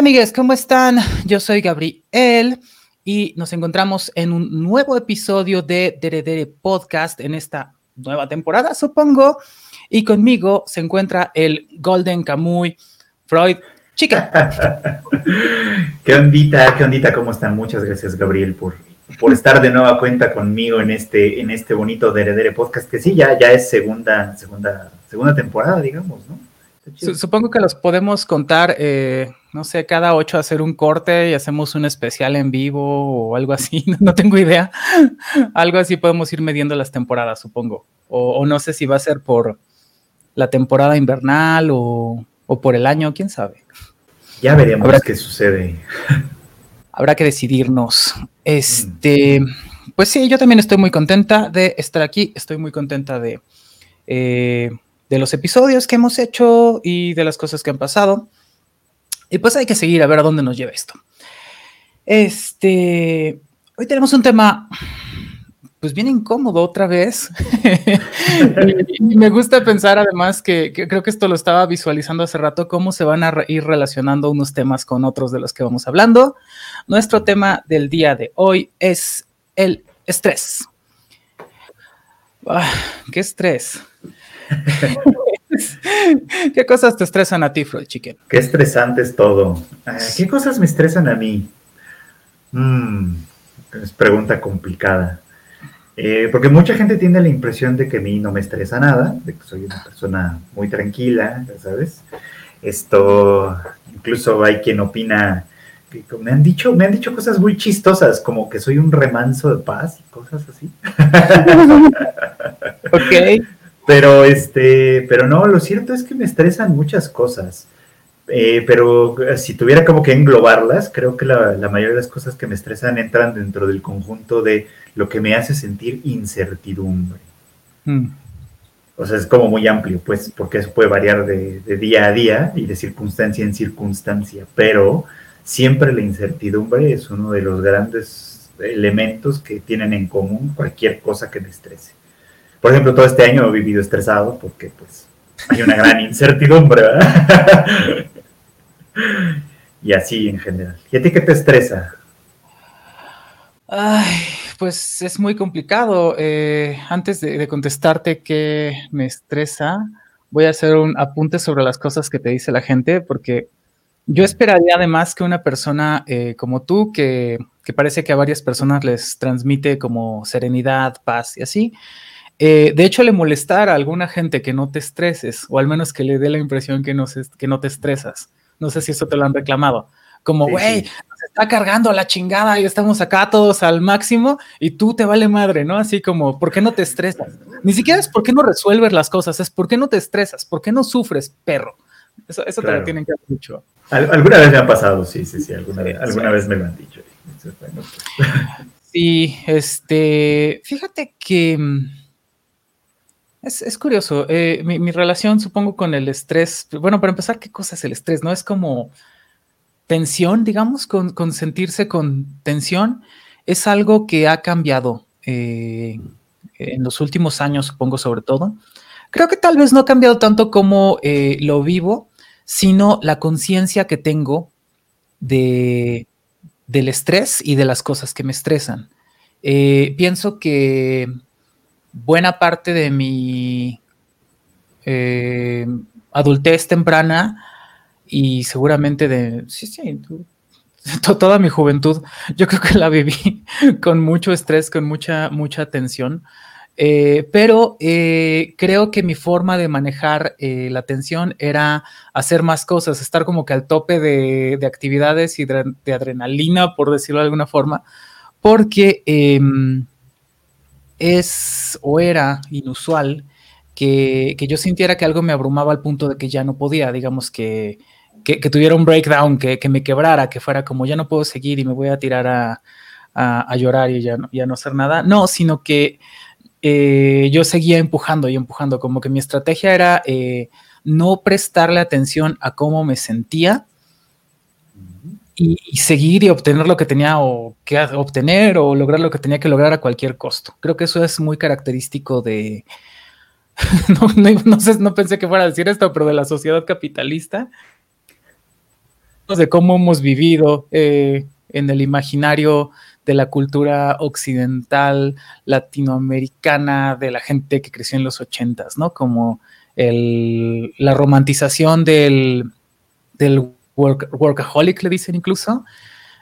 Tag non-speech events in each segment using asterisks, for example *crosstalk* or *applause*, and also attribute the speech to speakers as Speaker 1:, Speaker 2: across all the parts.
Speaker 1: Amigues, ¿cómo están? Yo soy Gabriel y nos encontramos en un nuevo episodio de Dere Podcast en esta nueva temporada, supongo. Y conmigo se encuentra el Golden Camuy Freud Chica. *laughs*
Speaker 2: qué ondita, qué ondita, ¿cómo están? Muchas gracias, Gabriel, por, por estar de nueva cuenta conmigo en este, en este bonito Dere Podcast, que sí, ya, ya es segunda, segunda, segunda temporada, digamos, ¿no?
Speaker 1: Supongo que los podemos contar, eh, no sé, cada ocho hacer un corte y hacemos un especial en vivo o algo así, *laughs* no, tengo idea. *laughs* algo así podemos ir midiendo las temporadas, supongo. O, no sé si va a ser por la temporada invernal o, por el año, quién sabe.
Speaker 2: Ya veremos qué sucede. *laughs*
Speaker 1: Habrá que decidirnos. Este, pues sí, yo también estoy muy contenta de estar aquí, estoy muy contenta de... Eh, de los episodios que hemos hecho y de las cosas que han pasado. Y pues hay que seguir a ver a dónde nos lleva esto. Este, hoy tenemos un tema pues bien incómodo otra vez. *laughs* y, me gusta pensar además que, creo que esto lo estaba visualizando hace rato, cómo se van a ir relacionando unos temas con otros de los que vamos hablando. Nuestro tema del día de hoy es el estrés. Ah, ¿Qué estrés? *laughs* *laughs* ¿Qué cosas te estresan a ti, Freud Chicken?
Speaker 2: Qué estresante es todo. Ah, ¿Qué cosas me estresan a mí? Mm, es pregunta complicada. Eh, porque mucha gente tiene la impresión de que a mí no me estresa nada, de que soy una persona muy tranquila, ¿sabes? Esto, incluso hay quien opina, que me han dicho, me han dicho cosas muy chistosas, como que soy un remanso de paz y cosas así. *laughs*
Speaker 1: ok. *laughs*
Speaker 2: Pero este, pero no, lo cierto es que me estresan muchas cosas. Eh, pero eh, si tuviera como que englobarlas, creo que la, mayoría de las cosas que me estresan entran dentro del conjunto de lo que me hace sentir incertidumbre. Mm. O sea, es como muy amplio, pues, porque eso puede variar de, de, día a día y de circunstancia en circunstancia, pero siempre la incertidumbre es uno de los grandes elementos que tienen en común cualquier cosa que me estrese. Por ejemplo, todo este año he vivido estresado porque pues hay una gran *laughs* incertidumbre, ¿verdad? *laughs* y así en general. ¿Y a ti qué te estresa?
Speaker 1: Ay, pues es muy complicado. Eh, antes de, contestarte qué me estresa, voy a hacer un apunte sobre las cosas que te dice la gente, porque yo esperaría además que una persona eh, como tú, que, que, parece que a varias personas les transmite como serenidad, paz y así, eh, de hecho, le molestara a alguna gente que no te estreses, o al menos que le dé la impresión que no, que no te estresas. No sé si eso te lo han reclamado. Como, güey, nos está cargando la chingada y estamos acá todos al máximo y tú te vale madre, ¿no? Así como, ¿por qué no te estresas? Ni siquiera es por qué no resuelves las cosas, es por qué no te estresas, por qué no sufres, perro. Eso, eso te lo tienen que haber dicho.
Speaker 2: alguna vez me ha pasado, sí, sí, sí, alguna, vez, alguna vez me lo han dicho.
Speaker 1: Sí, este, fíjate que es, curioso. Eh, mi, relación, supongo, con el estrés. Bueno, para empezar, ¿qué cosa es el estrés? ¿No? Es como tensión, digamos, con, sentirse con tensión. Es algo que ha cambiado eh, en los últimos años, supongo, sobre todo. Creo que tal vez no ha cambiado tanto como eh, lo vivo, sino la conciencia que tengo de, del estrés y de las cosas que me estresan. pienso que buena parte de mi eh, adultez temprana y seguramente de, sí, sí, *laughs* toda mi juventud, yo creo que la viví *laughs* con mucho estrés, con mucha, mucha tensión. Eh, pero eh, creo que mi forma de manejar la tensión era hacer más cosas, estar como que al tope de, actividades y de, adrenalina, por decirlo de alguna forma, porque em, es o era inusual que, yo sintiera que algo me abrumaba al punto de que ya no podía, digamos que, que, tuviera un breakdown, que, me quebrara, que fuera como ya no puedo seguir y me voy a tirar a, llorar y ya no, ya no hacer nada. No, sino que eh, yo seguía empujando y empujando, como que mi estrategia era eh, no prestarle atención a cómo me sentía, y, seguir y obtener lo que tenía o que obtener o lograr lo que tenía que lograr a cualquier costo. Creo que eso es muy característico de, *laughs* no, sé, no pensé que fuera a decir esto, pero de la sociedad capitalista. de cómo hemos vivido eh, en el imaginario de la cultura occidental, latinoamericana, de la gente que creció en los ochentas, ¿no? Como el, la romantización del, del workaholic, le dicen incluso.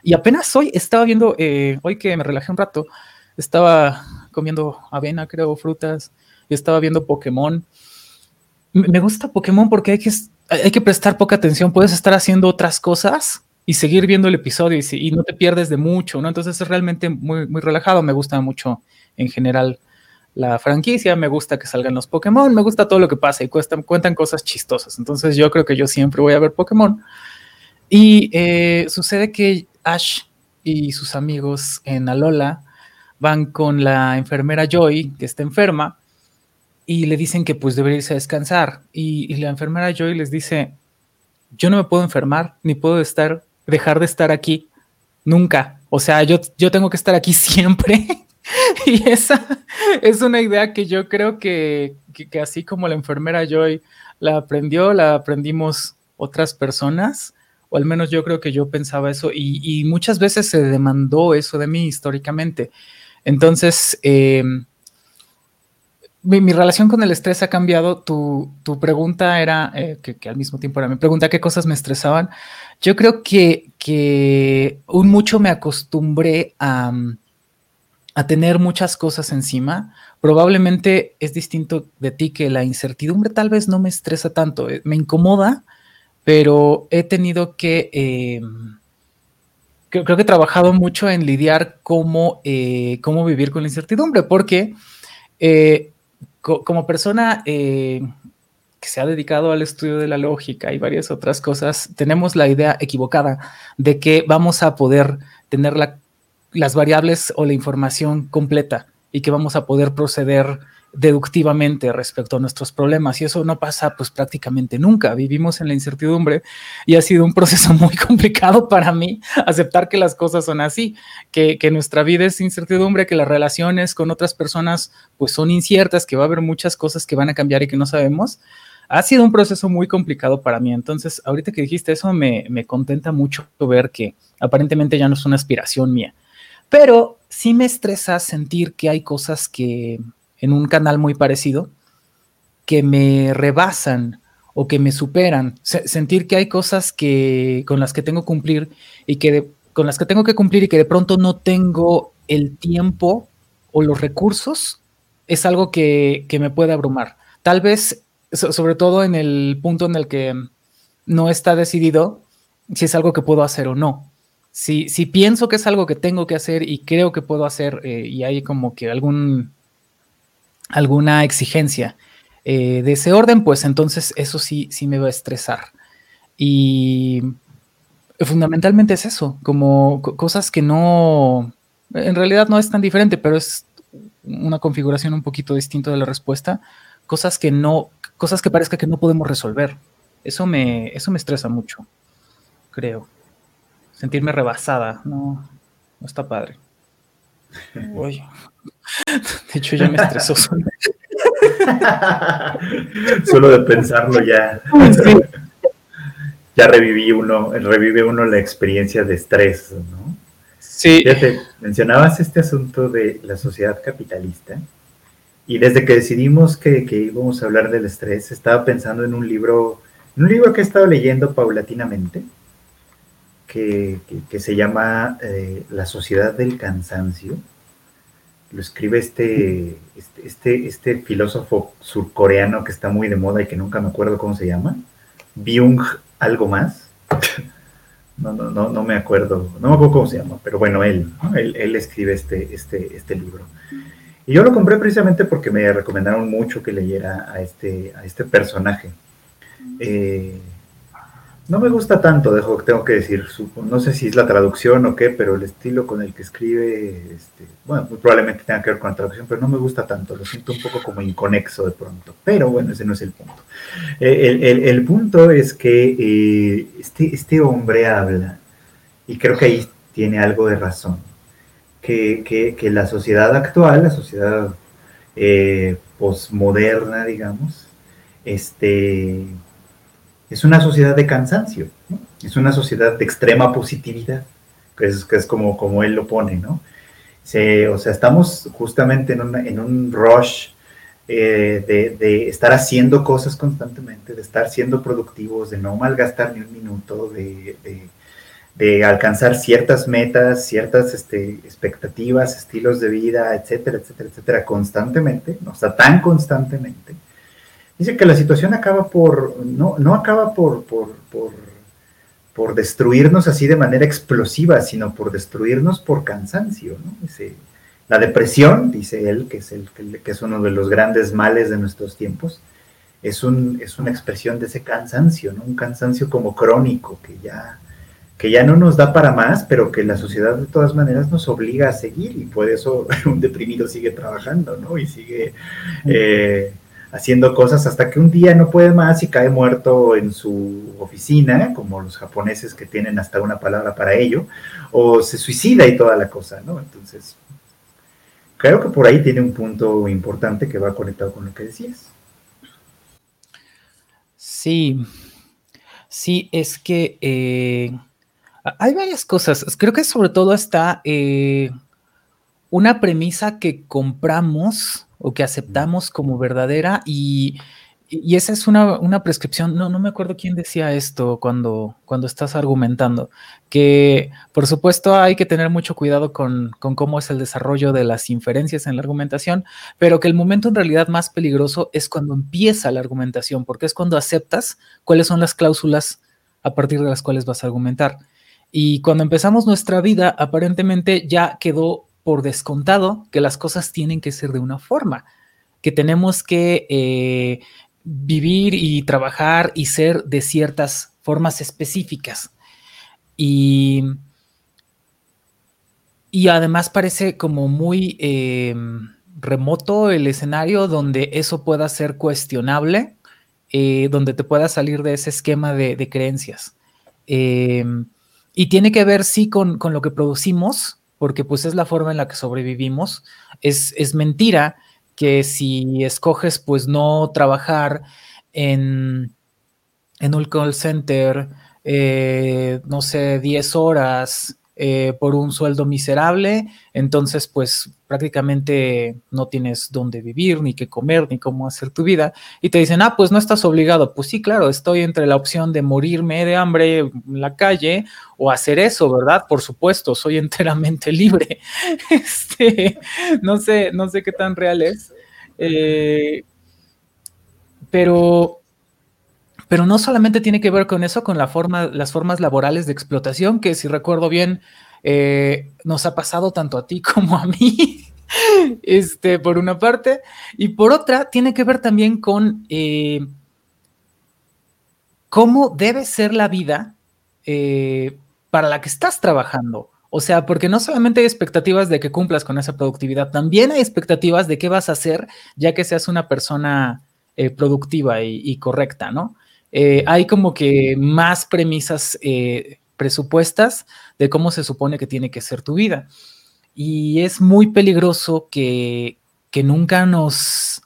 Speaker 1: Y apenas hoy estaba viendo, eh, hoy que me relajé un rato, estaba comiendo avena, creo, frutas, y estaba viendo Pokémon. Me gusta Pokémon porque hay que, hay que prestar poca atención, puedes estar haciendo otras cosas y seguir viendo el episodio y, no te pierdes de mucho, ¿no? Entonces es realmente muy, muy relajado, me gusta mucho en general la franquicia, me gusta que salgan los Pokémon, me gusta todo lo que pasa y cuentan cosas chistosas, entonces yo creo que yo siempre voy a ver Pokémon. Y eh, sucede que Ash y sus amigos en Alola van con la enfermera Joy, que está enferma, y le dicen que pues debería irse a descansar. Y, la enfermera Joy les dice, yo no me puedo enfermar, ni puedo estar dejar de estar aquí nunca. O sea, yo, yo tengo que estar aquí *laughs* siempre. y esa es una idea que yo creo que, que, así como la enfermera Joy la aprendió, la aprendimos otras personas, o al menos yo creo que yo pensaba eso, y, muchas veces se demandó eso de mí históricamente. Entonces, eh, mi, relación con el estrés ha cambiado. Tu, pregunta era, eh, que, al mismo tiempo era mi pregunta, ¿qué cosas me estresaban? Yo creo que, que un mucho me acostumbré a, a tener muchas cosas encima. Probablemente es distinto de ti que la incertidumbre tal vez no me estresa tanto, eh, me incomoda, pero he tenido que... Em, creo, que he trabajado mucho en lidiar cómo, eh, cómo vivir con la incertidumbre, porque como persona eh, que se ha dedicado al estudio de la lógica y varias otras cosas, tenemos la idea equivocada de que vamos a poder tener las variables o la información completa y que vamos a poder proceder deductivamente respecto a nuestros problemas y eso no pasa pues prácticamente nunca. Vivimos en la incertidumbre y ha sido un proceso *laughs* muy complicado para mí aceptar que las cosas son así, que, que nuestra vida es incertidumbre, que las relaciones con otras personas pues son inciertas, que va a haber muchas cosas que van a cambiar y que no sabemos. Ha sido un proceso muy complicado para mí. Entonces, ahorita que dijiste eso, me, me contenta mucho ver que aparentemente ya no es una aspiración mía. Pero sí me estresa sentir que hay cosas que en un canal muy parecido que me rebasan o que me superan, sentir que hay cosas que con las que tengo que cumplir y que con las que tengo que cumplir y que de pronto no tengo el tiempo o los recursos es algo que, me puede abrumar. Tal vez, sobre todo en el punto en el que no está decidido si es algo que puedo hacer o no. Si, si pienso que es algo que tengo que hacer y creo que puedo hacer eh, y hay como que algún alguna exigencia eh, de ese orden, pues entonces eso sí, sí me va a estresar. Y fundamentalmente es eso, como cosas que no, en realidad no es tan diferente, pero es una configuración un poquito distinta de la respuesta, cosas que no, cosas que parezca que no podemos resolver. Eso me, eso me estresa mucho, creo. Sentirme rebasada, no, no está padre. *laughs* Oye. *laughs* De hecho, ya me estresó. *laughs*
Speaker 2: Solo de pensarlo ya. Ya reviví uno, revive uno la experiencia de estrés, ¿no?
Speaker 1: Sí.
Speaker 2: Fíjate, mencionabas este asunto de la sociedad capitalista. Y desde que decidimos que, íbamos a hablar del estrés, estaba pensando en un libro, un libro que he estado leyendo paulatinamente, que, se llama eh, La sociedad del cansancio lo escribe este, este, este, este, filósofo surcoreano que está muy de moda y que nunca me acuerdo cómo se llama. Byung algo más. *laughs* No, no, no, no me acuerdo, no me acuerdo cómo se llama, pero bueno, él, él, él, escribe este, este, este libro. Y yo lo compré precisamente porque me recomendaron mucho que leyera a este, a este personaje. Eh, no me gusta tanto, dejo, tengo que decir. No sé si es la traducción o qué, pero el estilo con el que escribe, este, bueno, probablemente tenga que ver con la traducción, pero no me gusta tanto. Lo siento un poco como inconexo de pronto. Pero bueno, ese no es el punto. Eh, el, punto es que eh, este, este hombre habla, y creo que ahí tiene algo de razón, que, la sociedad actual, la sociedad eh, posmoderna, digamos, este es una sociedad de cansancio, es una sociedad de extrema positividad, que es, como, él lo pone, ¿no? o sea, estamos justamente en, un rush eh, de, estar haciendo cosas constantemente, de estar siendo productivos, de no malgastar ni un minuto, de, alcanzar ciertas metas, ciertas este, expectativas, estilos de vida, etcétera, etcétera, etcétera, constantemente, o sea, tan constantemente. Dice que la situación acaba por, no, no acaba por, por, por, por destruirnos así de manera explosiva, sino por destruirnos por cansancio, ¿no? Dice, la depresión, dice él, que es, el, que es uno de los grandes males de nuestros tiempos, es, un, es una expresión de ese cansancio, ¿no? Un cansancio como crónico, que ya que ya no nos da para más, pero que la sociedad de todas maneras nos obliga a seguir y por eso *laughs* un deprimido sigue trabajando, ¿no? Y sigue eh, haciendo cosas hasta que un día no puede más y cae muerto en su oficina, como los japoneses que tienen hasta una palabra para ello, o se suicida y toda la cosa, ¿no? Entonces, creo que por ahí tiene un punto importante que va conectado con lo que decías.
Speaker 1: Sí, sí, es que... Eh hay varias cosas. Creo que sobre todo está eh, una premisa que compramos o que aceptamos como verdadera y, esa es una, prescripción. No, no me acuerdo quién decía esto cuando, cuando estás argumentando. Que por supuesto hay que tener mucho cuidado con, con cómo es el desarrollo de las inferencias en la argumentación, pero que el momento en realidad más peligroso es cuando empieza la argumentación, porque es cuando aceptas cuáles son las cláusulas a partir de las cuales vas a argumentar. Y cuando empezamos nuestra vida, aparentemente ya quedó por descontado que las cosas tienen que ser de una forma, que tenemos que eh, vivir y trabajar y ser de ciertas formas específicas. Y, y además parece como muy eh, remoto el escenario donde eso pueda ser cuestionable, eh, donde te pueda salir de ese esquema de, de creencias. Y tiene que ver, sí, con, lo que producimos, porque pues es la forma en la que sobrevivimos. Es, es mentira que si escoges pues no trabajar en, en un call center, eh, no sé, 10 horas eh, por un sueldo miserable, entonces pues prácticamente no tienes dónde vivir, ni qué comer, ni cómo hacer tu vida, y te dicen, ah, pues no estás obligado, pues sí, claro, estoy entre la opción de morirme de hambre en la calle o hacer eso, ¿verdad? Por supuesto, soy *laughs* enteramente libre. *laughs* este, no sé, no sé qué tan real es. Eh, pero pero no solamente tiene que ver con eso, con la forma, las formas laborales de explotación, que si recuerdo bien, eh, nos ha pasado tanto a ti *laughs* como a mí, este, por una parte, y por otra, tiene que ver también con eh, cómo debe ser la vida eh, para la que estás trabajando. O sea, porque no solamente hay expectativas de que cumplas con esa productividad, también hay expectativas de qué vas a hacer ya que seas una persona productiva y, correcta, ¿no? Eh, hay como que más premisas eh, presupuestas de cómo se supone que tiene que ser tu vida. Y es muy peligroso que, nunca nos...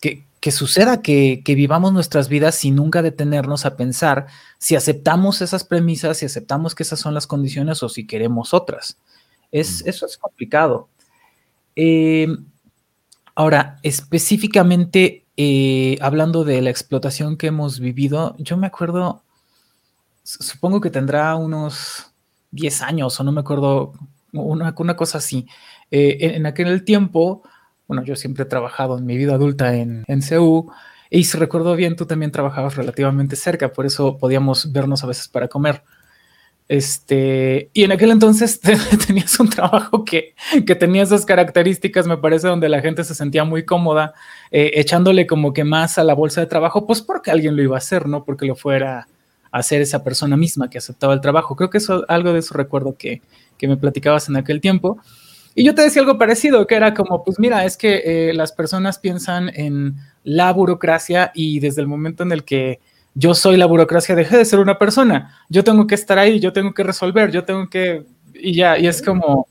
Speaker 1: Que, suceda que, vivamos nuestras vidas sin nunca detenernos a pensar si aceptamos esas premisas, si aceptamos que esas son las condiciones o si queremos otras. Es, mm. eso es complicado. Eh, ahora, específicamente eh, hablando de la explotación que hemos vivido, yo me acuerdo, supongo que tendrá unos 10 años o no me acuerdo, una, cosa así. Eh, en, aquel tiempo, bueno, yo siempre he trabajado en mi vida adulta en, en CEU y si recuerdo bien, tú también trabajabas relativamente cerca, por eso podíamos vernos a veces para comer. Este, y en aquel entonces *laughs* tenías un trabajo que, que, tenía esas características, me parece, donde la gente se sentía muy cómoda, eh, echándole como que más a la bolsa de trabajo, pues porque alguien lo iba a hacer, no porque lo fuera a hacer esa persona misma que aceptaba el trabajo. Creo que eso, algo de eso recuerdo que, que me platicabas en aquel tiempo. Y yo te decía algo parecido, que era como, pues mira, es que eh, las personas piensan en la burocracia y desde el momento en el que yo soy la burocracia, dejé de ser una persona, yo tengo que estar ahí, yo tengo que resolver, yo tengo que, y ya, y es como,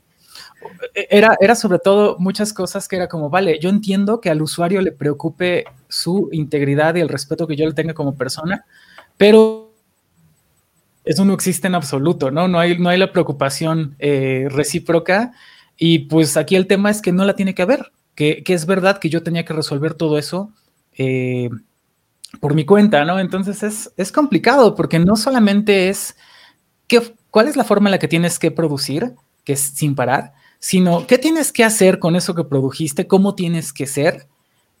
Speaker 1: era, era sobre todo muchas cosas que era como, vale, yo entiendo que al usuario le preocupe su integridad y el respeto que yo le tenga como persona, pero eso no existe en absoluto, ¿no? No hay, no hay la preocupación eh, recíproca y pues aquí el tema es que no la tiene que haber, que, es verdad que yo tenía que resolver todo eso eh, por mi cuenta, ¿no? Entonces es, es complicado porque no solamente es qué, cuál es la forma en la que tienes que producir, que es sin parar, sino qué tienes que hacer con eso que produjiste, cómo tienes que ser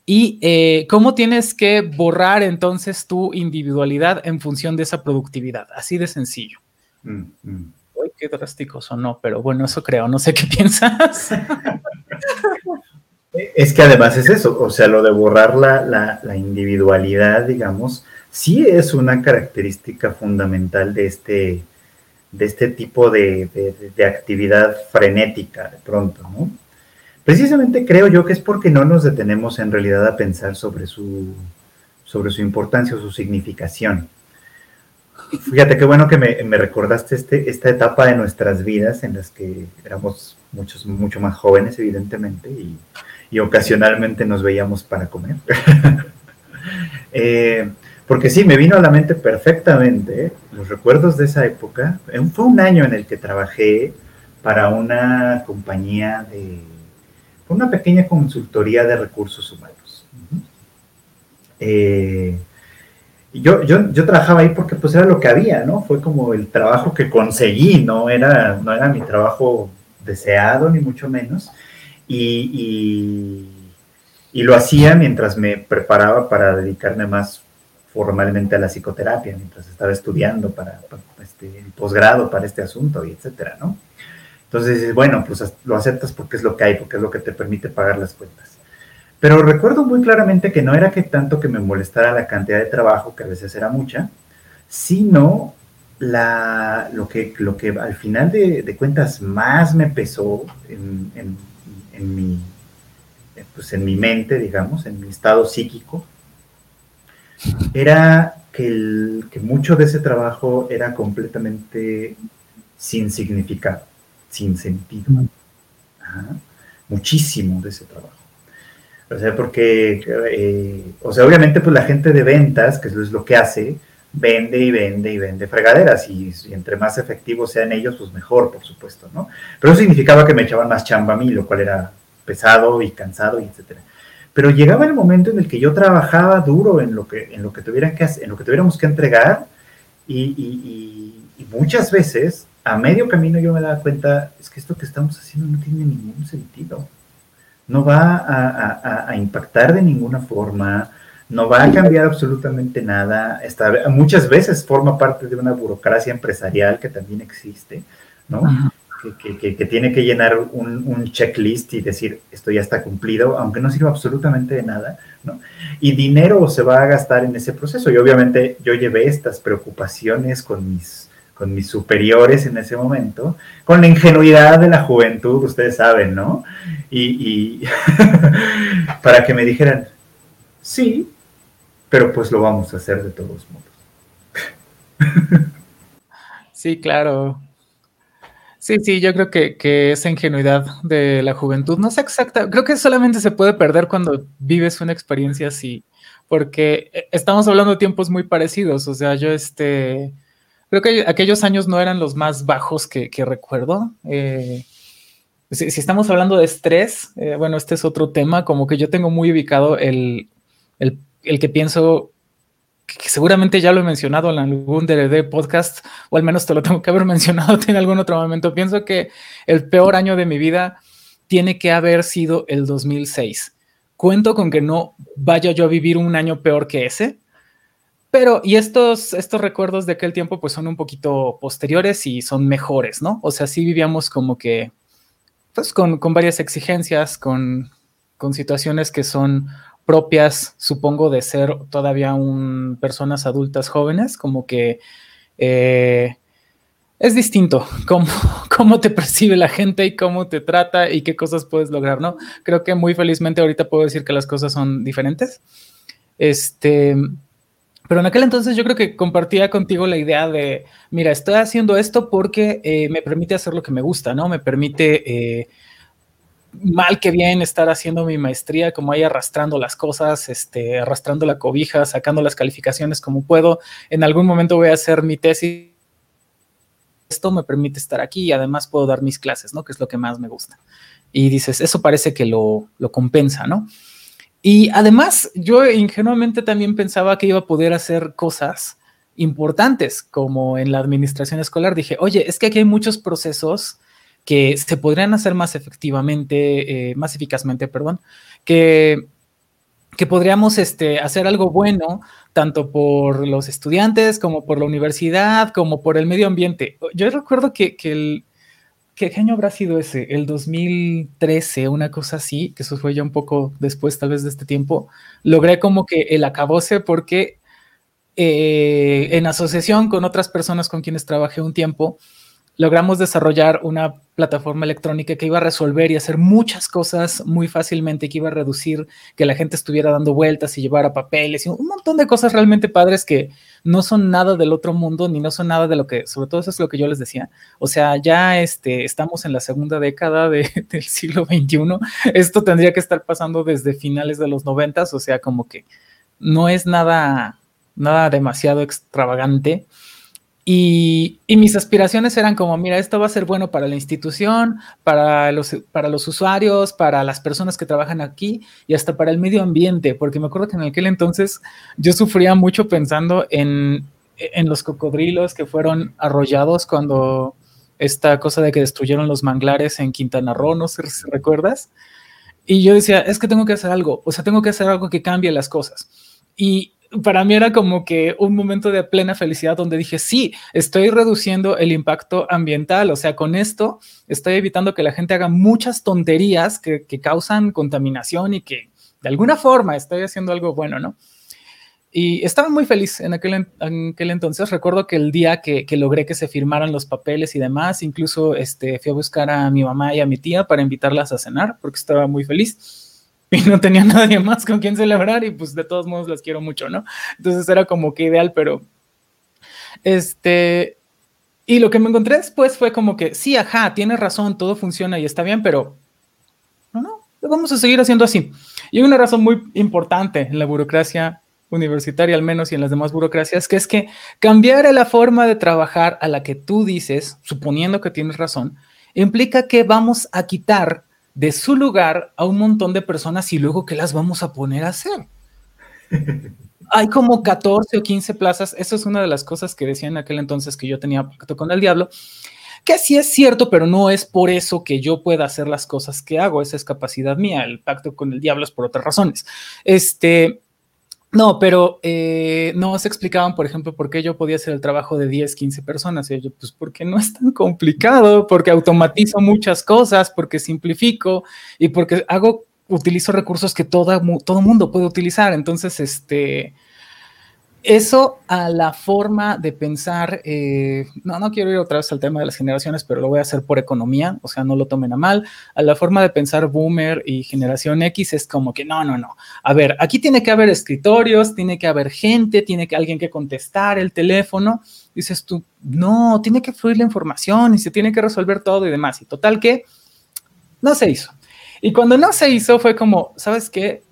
Speaker 1: y eh, cómo tienes que borrar entonces tu individualidad en función de esa productividad. Así de sencillo. Mm, mm. Uy, qué drásticos o no, pero bueno, eso creo, no sé qué *laughs* piensas. *laughs*
Speaker 2: es que además es eso, o sea, lo de borrar la, la individualidad, digamos, sí es una característica fundamental de este, de este tipo de, actividad frenética de pronto, ¿no? Precisamente creo yo que es porque no nos detenemos en realidad a pensar sobre su, sobre su importancia o su significación. Fíjate qué bueno que me, recordaste este, esta etapa de nuestras vidas en las que éramos muchos, mucho más jóvenes, evidentemente, y, y ocasionalmente nos veíamos para comer. *laughs* eh, porque sí, me vino a la mente perfectamente los recuerdos de esa época. Eh, fue un año en el que trabajé para una compañía de, una pequeña consultoría de recursos humanos. Eh, yo, yo, yo, trabajaba ahí porque pues era lo que había, ¿no? Fue como el trabajo que conseguí, no era, no era mi trabajo deseado, ni mucho menos. Y, y, lo hacía mientras me preparaba para dedicarme más formalmente a la psicoterapia mientras estaba estudiando para, este, el posgrado para este asunto y etcétera, ¿no? Entonces, bueno, pues lo aceptas porque es lo que hay, porque es lo que te permite pagar las cuentas. Pero recuerdo muy claramente que no era que tanto que me molestara la cantidad de trabajo, que a veces era mucha, sino la, lo, que, lo que al final de, cuentas más me pesó en, mi, pues en mi mente, digamos, en mi estado psíquico, era que, el, que mucho de ese trabajo era completamente sin significado, sin sentido. Muchísimo de ese trabajo. O sea, porque, eh, o sea, obviamente pues la gente de ventas, que es lo que hace, vende y vende y vende fregaderas y, entre más efectivos sean ellos, pues mejor, por supuesto, ¿no? Pero significaba que me echaban más chamba a mí, lo cual era pesado y cansado y etcétera. Pero llegaba el momento en el que yo trabajaba duro en lo que, en lo que, tuvieran que, en lo que tuviéramos que entregar y, muchas veces a medio camino yo me daba cuenta, es que esto que estamos haciendo no tiene ningún sentido. No va a impactar de ninguna forma, no va a cambiar absolutamente nada. Muchas veces forma parte de una burocracia empresarial que también existe, ¿no? que, tiene que llenar un, checklist y decir, esto ya está cumplido, aunque no sirva absolutamente de nada, ¿no? Y dinero se va a gastar en ese proceso. Y obviamente yo llevé estas preocupaciones con mis, con mis superiores en ese momento, con la ingenuidad de la juventud, ustedes saben, ¿no? Y, y *laughs* para que me dijeran, sí, pero pues lo vamos a hacer de todos modos.
Speaker 1: Sí, claro. Sí, sí, yo creo que, que, esa ingenuidad de la juventud, no sé exacta, creo que solamente se puede perder cuando vives una experiencia así, porque eh, estamos hablando de tiempos muy parecidos, o sea, yo este, creo que aquellos años no eran los más bajos que, recuerdo. Eh, si, estamos hablando de estrés, eh, bueno, este es otro tema, como que yo tengo muy ubicado el, el que pienso que seguramente ya lo he mencionado en algún DRD podcast, o al menos te lo tengo que haber *laughs* mencionado en algún otro momento. Pienso que el peor año de mi vida tiene que haber sido el 2006. Cuento con que no vaya yo a vivir un año peor que ese, pero y estos, estos recuerdos de aquel tiempo pues son un poquito posteriores y son mejores, ¿no? O sea, sí vivíamos como que, pues con, con varias exigencias, con, con situaciones que son propias, supongo, de ser todavía un, personas adultas jóvenes, como que eh, es distinto *laughs* cómo, cómo te percibe la gente y cómo te trata y qué cosas puedes lograr, ¿no? Creo que muy felizmente ahorita puedo decir que las cosas son diferentes. Este, pero en aquel entonces yo creo que compartía contigo la idea de, mira, estoy haciendo esto porque eh, me permite hacer lo que me gusta, ¿no? Me permite... Eh, mal que bien estar haciendo mi maestría, como ahí arrastrando las cosas, este, arrastrando la cobija, sacando las calificaciones como puedo. En algún momento voy a hacer mi tesis. Esto me permite estar aquí y además puedo dar mis clases, ¿no? Que es lo que más me gusta. Y dices, eso parece que lo, lo compensa, ¿no? Y además, yo ingenuamente también pensaba que iba a poder hacer cosas importantes, como en la administración escolar. Dije, oye, es que aquí hay muchos procesos que se podrían hacer más efectivamente, eh, más eficazmente, perdón, que, que podríamos este, hacer algo bueno tanto por los estudiantes como por la universidad, como por el medio ambiente. Yo recuerdo que, que el... ¿Qué año habrá sido ese? El 2013, una cosa así, que eso fue ya un poco después tal vez de este tiempo, logré como que el acabose porque eh, en asociación con otras personas con quienes trabajé un tiempo, logramos desarrollar una plataforma electrónica que iba a resolver y hacer muchas cosas muy fácilmente, que iba a reducir que la gente estuviera dando vueltas y llevara papeles y un montón de cosas realmente padres que no son nada del otro mundo ni no son nada de lo que, sobre todo eso es lo que yo les decía. O sea, ya este, estamos en la segunda década *laughs* del siglo XXI. Esto tendría que estar pasando desde finales de los noventas, o sea, como que no es nada, nada demasiado extravagante y, mis aspiraciones eran como, mira, esto va a ser bueno para la institución, para los, usuarios, para las personas que trabajan aquí y hasta para el medio ambiente, porque me acuerdo que en aquel entonces yo sufría mucho pensando en, en los cocodrilos que fueron arrollados cuando esta cosa de que destruyeron los manglares en Quintana Roo, no sé si recuerdas. Y yo decía, es que tengo que hacer algo, o sea, tengo que hacer algo que cambie las cosas. Y, para mí era como que un momento de plena felicidad donde dije, sí, estoy reduciendo el impacto ambiental, o sea, con esto estoy evitando que la gente haga muchas tonterías que, causan contaminación y que de alguna forma estoy haciendo algo bueno, ¿no? Y estaba muy feliz en aquel, entonces. Recuerdo que el día que, que, logré que se firmaran los papeles y demás, incluso este, fui a buscar a mi mamá y a mi tía para invitarlas a cenar porque estaba muy feliz *laughs* y no tenía nadie más con quien celebrar y pues de todos modos las quiero mucho, ¿no? Entonces era como que ideal, pero este, y lo que me encontré después fue como que, sí, ajá, tienes razón, todo funciona y está bien, pero no, no, lo vamos a seguir haciendo así. Y hay una razón muy importante en la burocracia universitaria al menos y en las demás burocracias, que es que cambiar la forma de trabajar a la que tú dices, suponiendo que tienes razón, implica que vamos a quitar de su lugar a un montón de personas y luego qué las vamos a poner a hacer. *laughs* Hay como 14 o 15 plazas, eso es una de las cosas que decía en aquel entonces que yo tenía pacto con el diablo, que sí es cierto, pero no es por eso que yo pueda hacer las cosas que hago, esa es capacidad mía, el pacto con el diablo es por otras razones. Este, no, pero eh, no se explicaban, por ejemplo, por qué yo podía hacer el trabajo de 10, 15 personas. Y yo, pues porque no es tan complicado, porque automatizo muchas cosas, porque simplifico y porque hago, utilizo recursos que toda, todo mundo puede utilizar. Entonces, este, eso a la forma de pensar, eh, no, no quiero ir otra vez al tema de las generaciones, pero lo voy a hacer por economía, o sea, no lo tomen a mal. A la forma de pensar boomer y generación X es como que no, no, no. A ver, aquí tiene que haber escritorios, tiene que haber gente, tiene que alguien que contestar el teléfono. Dices tú, no, tiene que fluir la información y se tiene que resolver todo y demás. Y total que no se hizo. Y cuando no se hizo fue como, ¿sabes qué?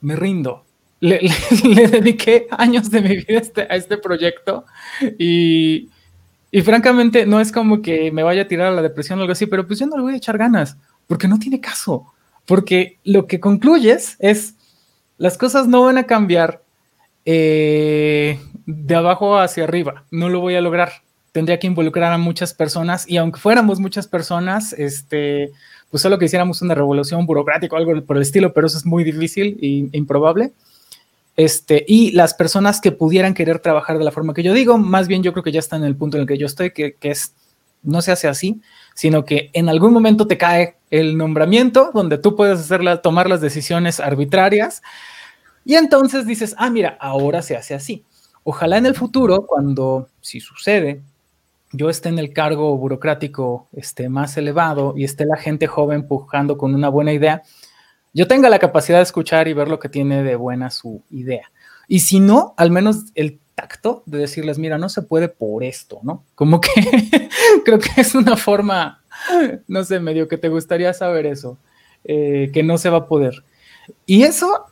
Speaker 1: Me rindo *laughs* le, dediqué años de mi vida a este, este proyecto y, y, francamente no es como que me vaya a tirar a la depresión o algo así, pero pues yo no le voy a echar ganas, porque no tiene caso, porque lo que concluyes es, las cosas no van a cambiar eh, de abajo hacia arriba, no lo voy a lograr, tendría que involucrar a muchas personas y aunque fuéramos muchas personas, este, pues solo que hiciéramos una revolución burocrática o algo por el estilo, pero eso es muy difícil e improbable. Este, y las personas que pudieran querer trabajar de la forma que yo digo, más bien yo creo que ya están en el punto en el que yo estoy, que, es, no se hace así, sino que en algún momento te cae el nombramiento donde tú puedes tomar las decisiones arbitrarias y entonces dices, ah, mira, ahora se hace así. Ojalá en el futuro, cuando, si sucede, yo esté en el cargo burocrático este, más elevado y esté la gente joven empujando con una buena idea, yo tenga la capacidad de escuchar y ver lo que tiene de buena su idea. Y si no, al menos el tacto de decirles, mira, no se puede por esto, ¿no? Como que *laughs* creo que es una forma, no sé, medio que te gustaría saber eso. eh, que no se va a poder. Y eso,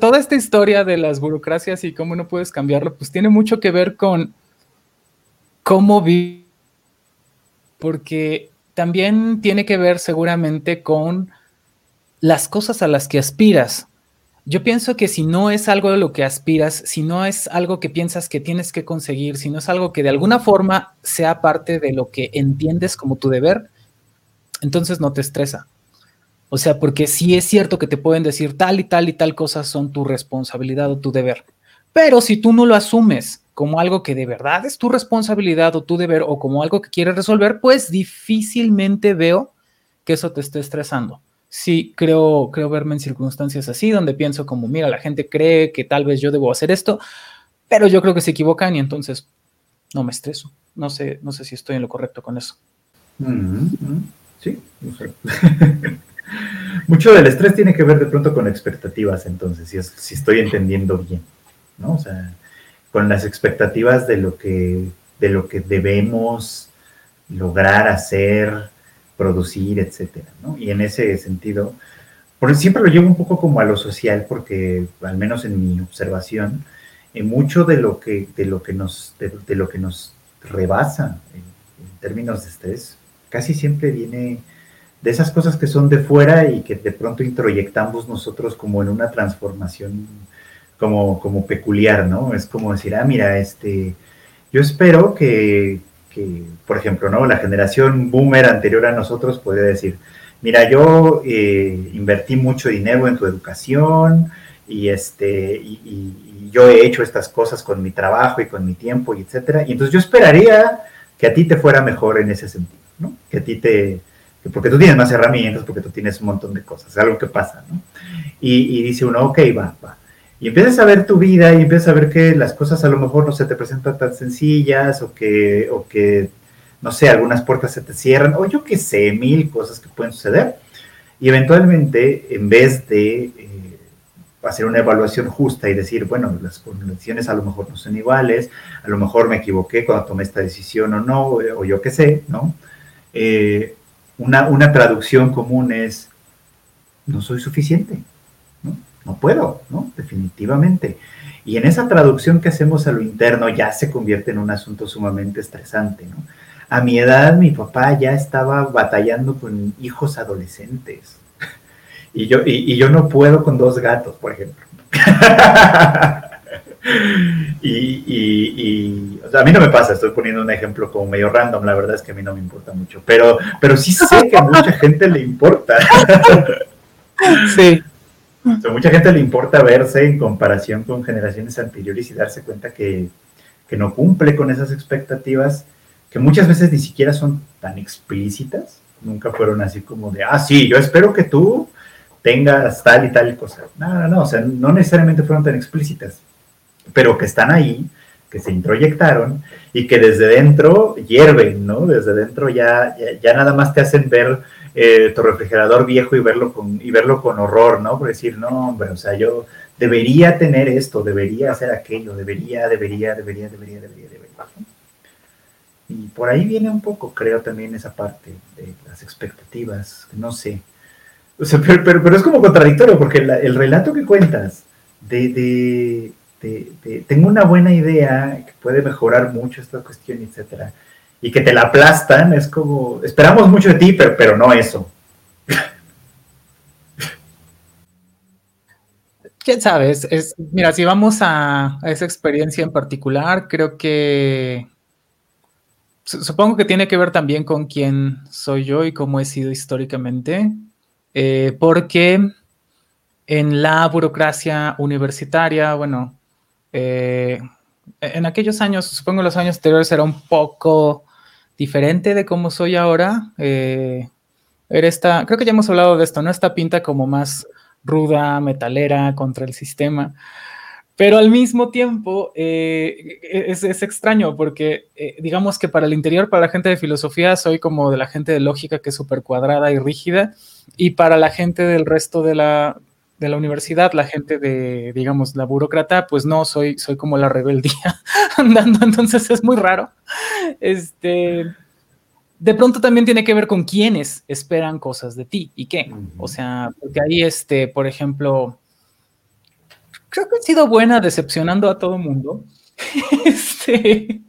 Speaker 1: toda esta historia de las burocracias y cómo no puedes cambiarlo, pues tiene mucho que ver con cómo vivir, porque también tiene que ver seguramente con las cosas a las que aspiras. Yo pienso que si no es algo de lo que aspiras, si no es algo que piensas que tienes que conseguir, si no es algo que de alguna forma sea parte de lo que entiendes como tu deber, entonces no te estresa. O sea, porque sí es cierto que te pueden decir tal y tal y tal cosas son tu responsabilidad o tu deber. Pero si tú no lo asumes como algo que de verdad es tu responsabilidad o tu deber o como algo que quieres resolver, pues difícilmente veo que eso te esté estresando sí creo, creo verme en circunstancias así, donde pienso como, mira, la gente cree que tal vez yo debo hacer esto, pero yo creo que se equivocan y entonces no me estreso. No sé, no sé si estoy en lo correcto con eso.
Speaker 2: Sí, *laughs* Mucho del estrés tiene que ver de pronto con expectativas, entonces, si, si estoy entendiendo bien, ¿no? O sea, con las expectativas de lo que, de lo que debemos lograr hacer, producir, etcétera, ¿no? Y en ese sentido, por siempre lo llevo un poco como a lo social, porque al menos en mi observación, en mucho de lo que, de lo que nos, de, lo que nos rebasa en, términos de estrés, casi siempre viene de esas cosas que son de fuera y que de pronto introyectamos nosotros como en una transformación como, como peculiar, ¿no? Es como decir, ah, mira, este, yo espero que, por ejemplo, ¿no? La generación boomer anterior a nosotros puede decir, mira, yo eh, invertí mucho dinero en tu educación y, este, y, yo he hecho estas cosas con mi trabajo y con mi tiempo y etcétera. Y entonces yo esperaría que a ti te fuera mejor en ese sentido, ¿no? Que a ti te, porque tú tienes más herramientas, porque tú tienes un montón de cosas, es algo que pasa, ¿no? Y, y dice uno, ok, va, va. Y empiezas a ver tu vida y empiezas a ver que las cosas a lo mejor no se te presentan tan sencillas o que, o que no sé, algunas puertas se te cierran o yo qué sé, mil cosas que pueden suceder. Y eventualmente, en vez de eh, hacer una evaluación justa y decir, bueno, las condiciones a lo mejor no son iguales, a lo mejor me equivoqué cuando tomé esta decisión o no, o yo qué sé, ¿no? Eh, una, una traducción común es, no soy suficiente. No puedo, ¿no? Definitivamente. Y en esa traducción que hacemos a lo interno ya se convierte en un asunto sumamente estresante, ¿no? A mi edad mi papá ya estaba batallando con hijos adolescentes. Y yo, y, yo no puedo con dos gatos, por ejemplo. *laughs* y, a mí no me pasa, estoy poniendo un ejemplo como medio random, la verdad es que a mí no me importa mucho, pero, pero sí sé que a mucha gente le importa. *laughs*
Speaker 1: sí
Speaker 2: mucha gente le importa verse en comparación con generaciones anteriores y darse cuenta que, no cumple con esas expectativas que muchas veces ni siquiera son tan explícitas, nunca fueron así como de, ah, sí, yo espero que tú tengas tal y tal cosa. No, no, no, o sea, no necesariamente fueron tan explícitas, pero que están ahí, que se introyectaron y que desde dentro hierven, ¿no? Desde dentro ya, ya nada más te hacen ver eh, tu refrigerador viejo y verlo con, y verlo con horror, ¿no? Por decir, no, hombre, o sea, yo debería tener esto, debería hacer aquello, debería, debería, debería, debería, debería, debería. Y por ahí viene un poco, creo, también esa parte de las expectativas, no sé. O sea, pero, pero, es como contradictorio, porque el relato que cuentas de, de, tengo una buena idea que puede mejorar mucho esta cuestión, etcétera y que te la aplastan, es como, esperamos mucho de ti, pero, pero no eso.
Speaker 1: Quién sabe, es, mira, si vamos a, esa experiencia en particular, creo que supongo que tiene que ver también con quién soy yo y cómo he sido históricamente, eh, porque en la burocracia universitaria, bueno, eh, en aquellos años, supongo en los años anteriores era un poco diferente de cómo soy ahora. Eh, era esta, creo que ya hemos hablado de esto, ¿no? Esta pinta como más ruda, metalera contra el sistema. Pero al mismo tiempo eh, es, extraño porque eh, digamos que para el interior, para la gente de filosofía, soy como de la gente de lógica que es súper cuadrada y rígida. Y para la gente del resto de la, de la universidad, la gente de, digamos, la burócrata, pues no, soy, soy como la rebeldía *laughs* andando, entonces es muy raro. Este, de pronto también tiene que ver con quiénes esperan cosas de ti y qué. O sea, porque ahí, este, por ejemplo, creo que he sido buena decepcionando a todo mundo. *laughs* este,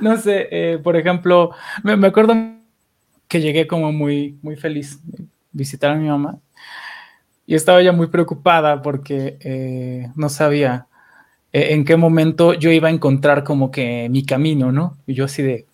Speaker 1: no sé, eh, por ejemplo, me, acuerdo que llegué como muy, muy feliz visitar a mi mamá y estaba ya muy preocupada porque eh, no sabía eh, en qué momento yo iba a encontrar como que mi camino, ¿no? Y yo así de,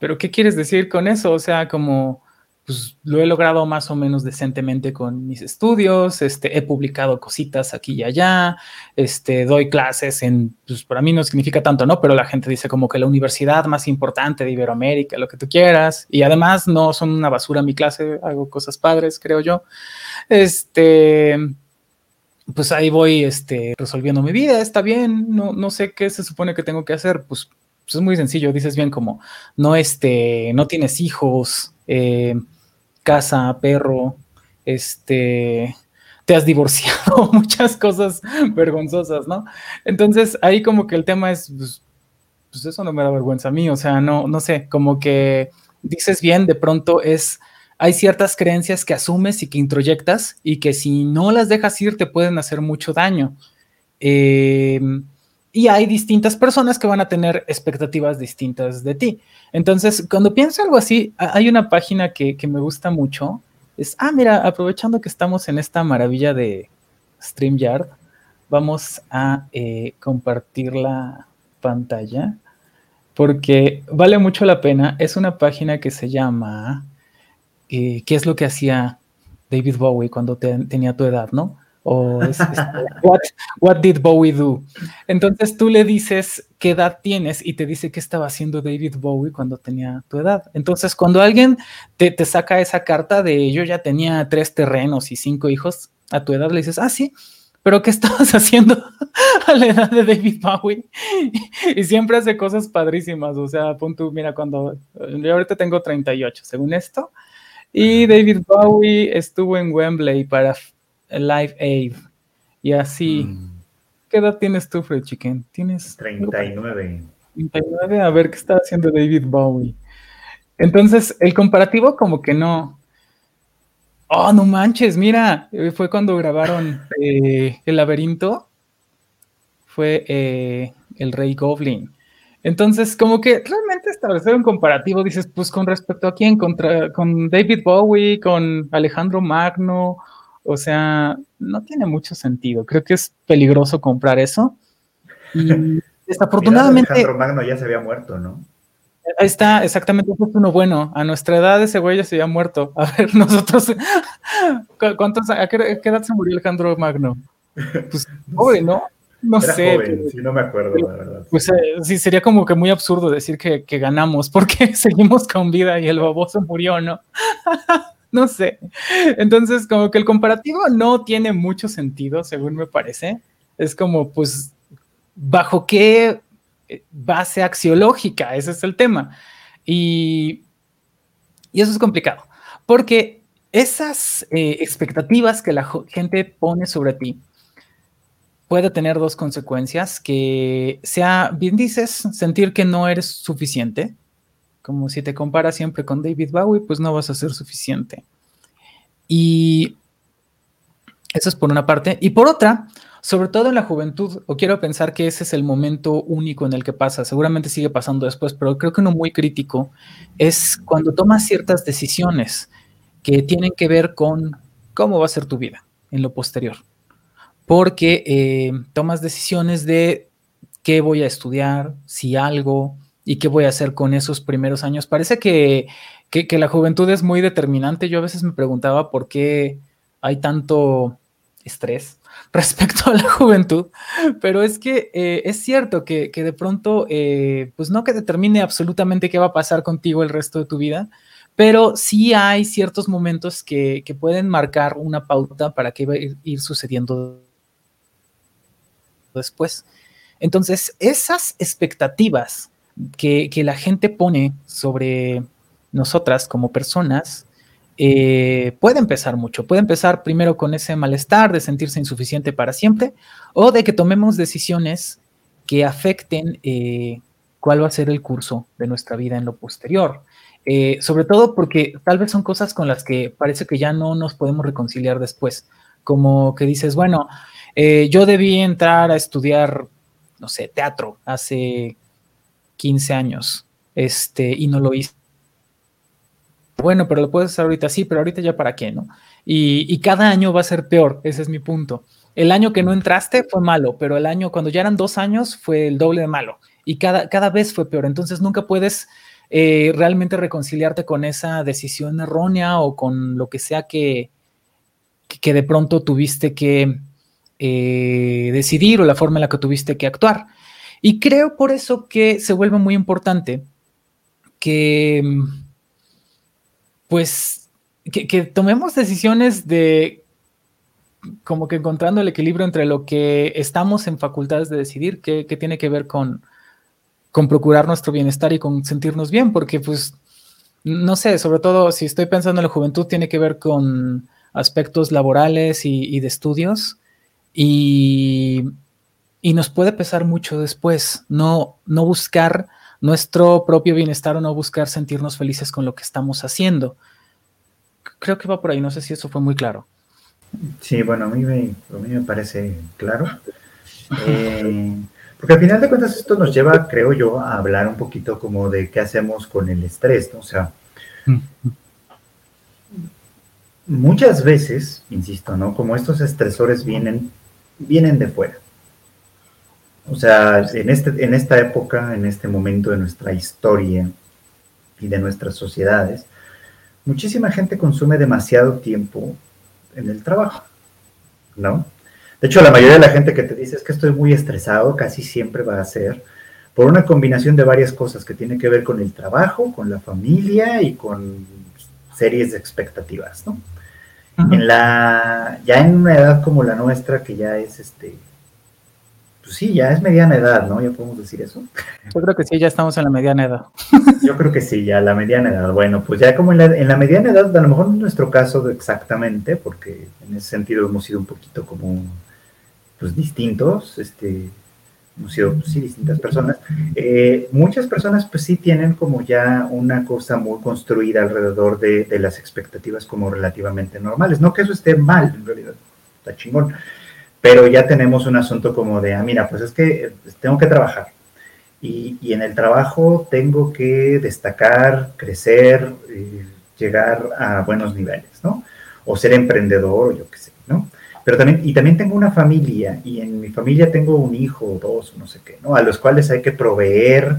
Speaker 1: pero ¿qué quieres decir con eso? O sea, como pues lo he logrado más o menos decentemente con mis estudios, este, he publicado cositas aquí y allá, este, doy clases en, pues para mí no significa tanto, ¿no? Pero la gente dice como que la universidad más importante de Iberoamérica, lo que tú quieras, y además no son una basura mi clase, hago cosas padres, creo yo. Este, pues ahí voy, este, resolviendo mi vida, está bien, no, no sé qué se supone que tengo que hacer, pues, pues es muy sencillo, dices bien como, no, este, no tienes hijos, eh, casa, perro, este, te has divorciado, *laughs* muchas cosas vergonzosas, ¿no? Entonces ahí como que el tema es, pues, pues, eso no me da vergüenza a mí, o sea, no, no sé, como que dices bien, de pronto es, hay ciertas creencias que asumes y que introyectas y que si no las dejas ir te pueden hacer mucho daño. Eh, y hay distintas personas que van a tener expectativas distintas de ti. Entonces, cuando pienso algo así, hay una página que, me gusta mucho. Es, ah, mira, aprovechando que estamos en esta maravilla de StreamYard, vamos a eh, compartir la pantalla porque vale mucho la pena. Es una página que se llama eh, ¿Qué es lo que hacía David Bowie cuando tenía tu edad, no? O es, what, did Bowie do? Entonces tú le dices qué edad tienes y te dice qué estaba haciendo David Bowie cuando tenía tu edad. Entonces cuando alguien te, te saca esa carta de yo ya tenía tres terrenos y cinco hijos a tu edad, le dices, ah, sí, pero ¿qué estabas *laughs* haciendo a la edad de David Bowie? Y, siempre hace cosas padrísimas, o sea, punto, mira, cuando yo ahorita tengo 38, según esto, y David Bowie estuvo en Wembley para Live Aid. Y así. Mm. ¿Qué edad tienes tú, Fred Chicken? ¿Tienes
Speaker 2: 39.
Speaker 1: 39, a ver qué está haciendo David Bowie. Entonces, el comparativo como que no. Oh, no manches, mira, eh, fue cuando grabaron eh, El laberinto. Fue eh, El Rey Goblin. Entonces, como que realmente establecer un comparativo, dices, pues con respecto a quién, contra, con David Bowie, con Alejandro Magno, o sea, no tiene mucho sentido. Creo que es peligroso comprar eso. Y *laughs* desafortunadamente.
Speaker 2: Alejandro Magno ya se había muerto, ¿no?
Speaker 1: Ahí está, exactamente, es uno bueno. A nuestra edad ese güey ya se había muerto. A ver, *laughs* nosotros, ¿cuántos, a qué, edad se murió Alejandro Magno? *laughs* Pues, joven, ¿no? No sé.
Speaker 2: Joven, sí, no me acuerdo, la verdad.
Speaker 1: Pues eh, sí, sería como que muy absurdo decir que, que ganamos porque seguimos con vida y el baboso murió, ¿no? *laughs* no sé. Entonces, como que el comparativo no tiene mucho sentido, según me parece. Es como, pues, ¿bajo qué eh, base axiológica? Ese es el tema. Y, eso es complicado, porque esas eh, expectativas que la gente pone sobre ti puede tener dos consecuencias, que sea, bien dices, sentir que no eres suficiente, como si te comparas siempre con David Bowie, pues no vas a ser suficiente. Y eso es por una parte. Y por otra, sobre todo en la juventud, o quiero pensar que ese es el momento único en el que pasa, seguramente sigue pasando después, pero creo que uno muy crítico es cuando tomas ciertas decisiones que tienen que ver con cómo va a ser tu vida en lo posterior. Porque eh, tomas decisiones de qué voy a estudiar, si algo, y qué voy a hacer con esos primeros años. Parece que, la juventud es muy determinante. Yo a veces me preguntaba por qué hay tanto estrés *laughs* respecto a la juventud, pero es que eh, es cierto que, de pronto, eh, pues no que determine absolutamente qué va a pasar contigo el resto de tu vida, pero sí hay ciertos momentos que, pueden marcar una pauta para qué va a ir sucediendo después. Entonces, esas expectativas que, la gente pone sobre nosotras como personas eh, puede empezar mucho. Puede empezar primero con ese malestar de sentirse insuficiente para siempre o de que tomemos decisiones que afecten eh, cuál va a ser el curso de nuestra vida en lo posterior. Eh, sobre todo porque tal vez son cosas con las que parece que ya no nos podemos reconciliar después, como que dices, bueno, yo debí entrar a estudiar, no sé, teatro hace 15 años, este, y no lo hice. Bueno, pero lo puedes hacer ahorita, sí, pero ahorita ya para qué, ¿no? Y, cada año va a ser peor, ese es mi punto. El año que no entraste fue malo, pero el año, cuando ya eran dos años, fue el doble de malo. Y cada, cada vez fue peor. Entonces nunca puedes eh, realmente reconciliarte con esa decisión errónea o con lo que sea que, que de pronto tuviste que eh, decidir o la forma en la que tuviste que actuar. Y creo por eso que se vuelve muy importante que, pues, que tomemos decisiones de como que encontrando el equilibrio entre lo que estamos en facultades de decidir, que, tiene que ver con, con procurar nuestro bienestar y con sentirnos bien, porque pues, no sé, sobre todo si estoy pensando en la juventud, tiene que ver con aspectos laborales y, de estudios. Y, y, nos puede pesar mucho después, no, no buscar nuestro propio bienestar o no buscar sentirnos felices con lo que estamos haciendo. Creo que va por ahí, no sé si eso fue muy claro.
Speaker 2: Sí, bueno, a mí me, a mí me parece claro. Eh, porque al final de cuentas esto nos lleva, creo yo, a hablar un poquito como de qué hacemos con el estrés, ¿no? O sea, muchas veces, insisto, ¿no? Como estos estresores vienen, vienen de fuera. O sea, en, este, en esta época, en este momento de nuestra historia y de nuestras sociedades, muchísima gente consume demasiado tiempo en el trabajo, ¿no? De hecho, la mayoría de la gente que te dice es que estoy muy estresado, casi siempre va a ser por una combinación de varias cosas que tiene que ver con el trabajo, con la familia y con series de expectativas, ¿no? En la, ya en una edad como la nuestra, que ya es este, pues sí, ya es mediana edad, ¿no? Ya podemos decir eso.
Speaker 1: Yo creo que sí, ya estamos en la mediana edad.
Speaker 2: Yo creo que sí, ya la mediana edad. Bueno, pues ya como en la, en la mediana edad, a lo mejor en nuestro caso exactamente, porque en ese sentido hemos sido un poquito como, pues distintos, este, hemos sido, pues, sí, distintas personas. Eh, muchas personas, pues sí, tienen como ya una cosa muy construida alrededor de, de las expectativas como relativamente normales. No que eso esté mal, en realidad, está chingón pero ya tenemos un asunto como de, ah, mira, pues es que tengo que trabajar. Y, y en el trabajo tengo que destacar, crecer, eh, llegar a buenos niveles, ¿no? O ser emprendedor, yo qué sé, ¿no? Pero también, y también tengo una familia, y en mi familia tengo un hijo, dos, no sé qué, ¿no? A los cuales hay que proveer.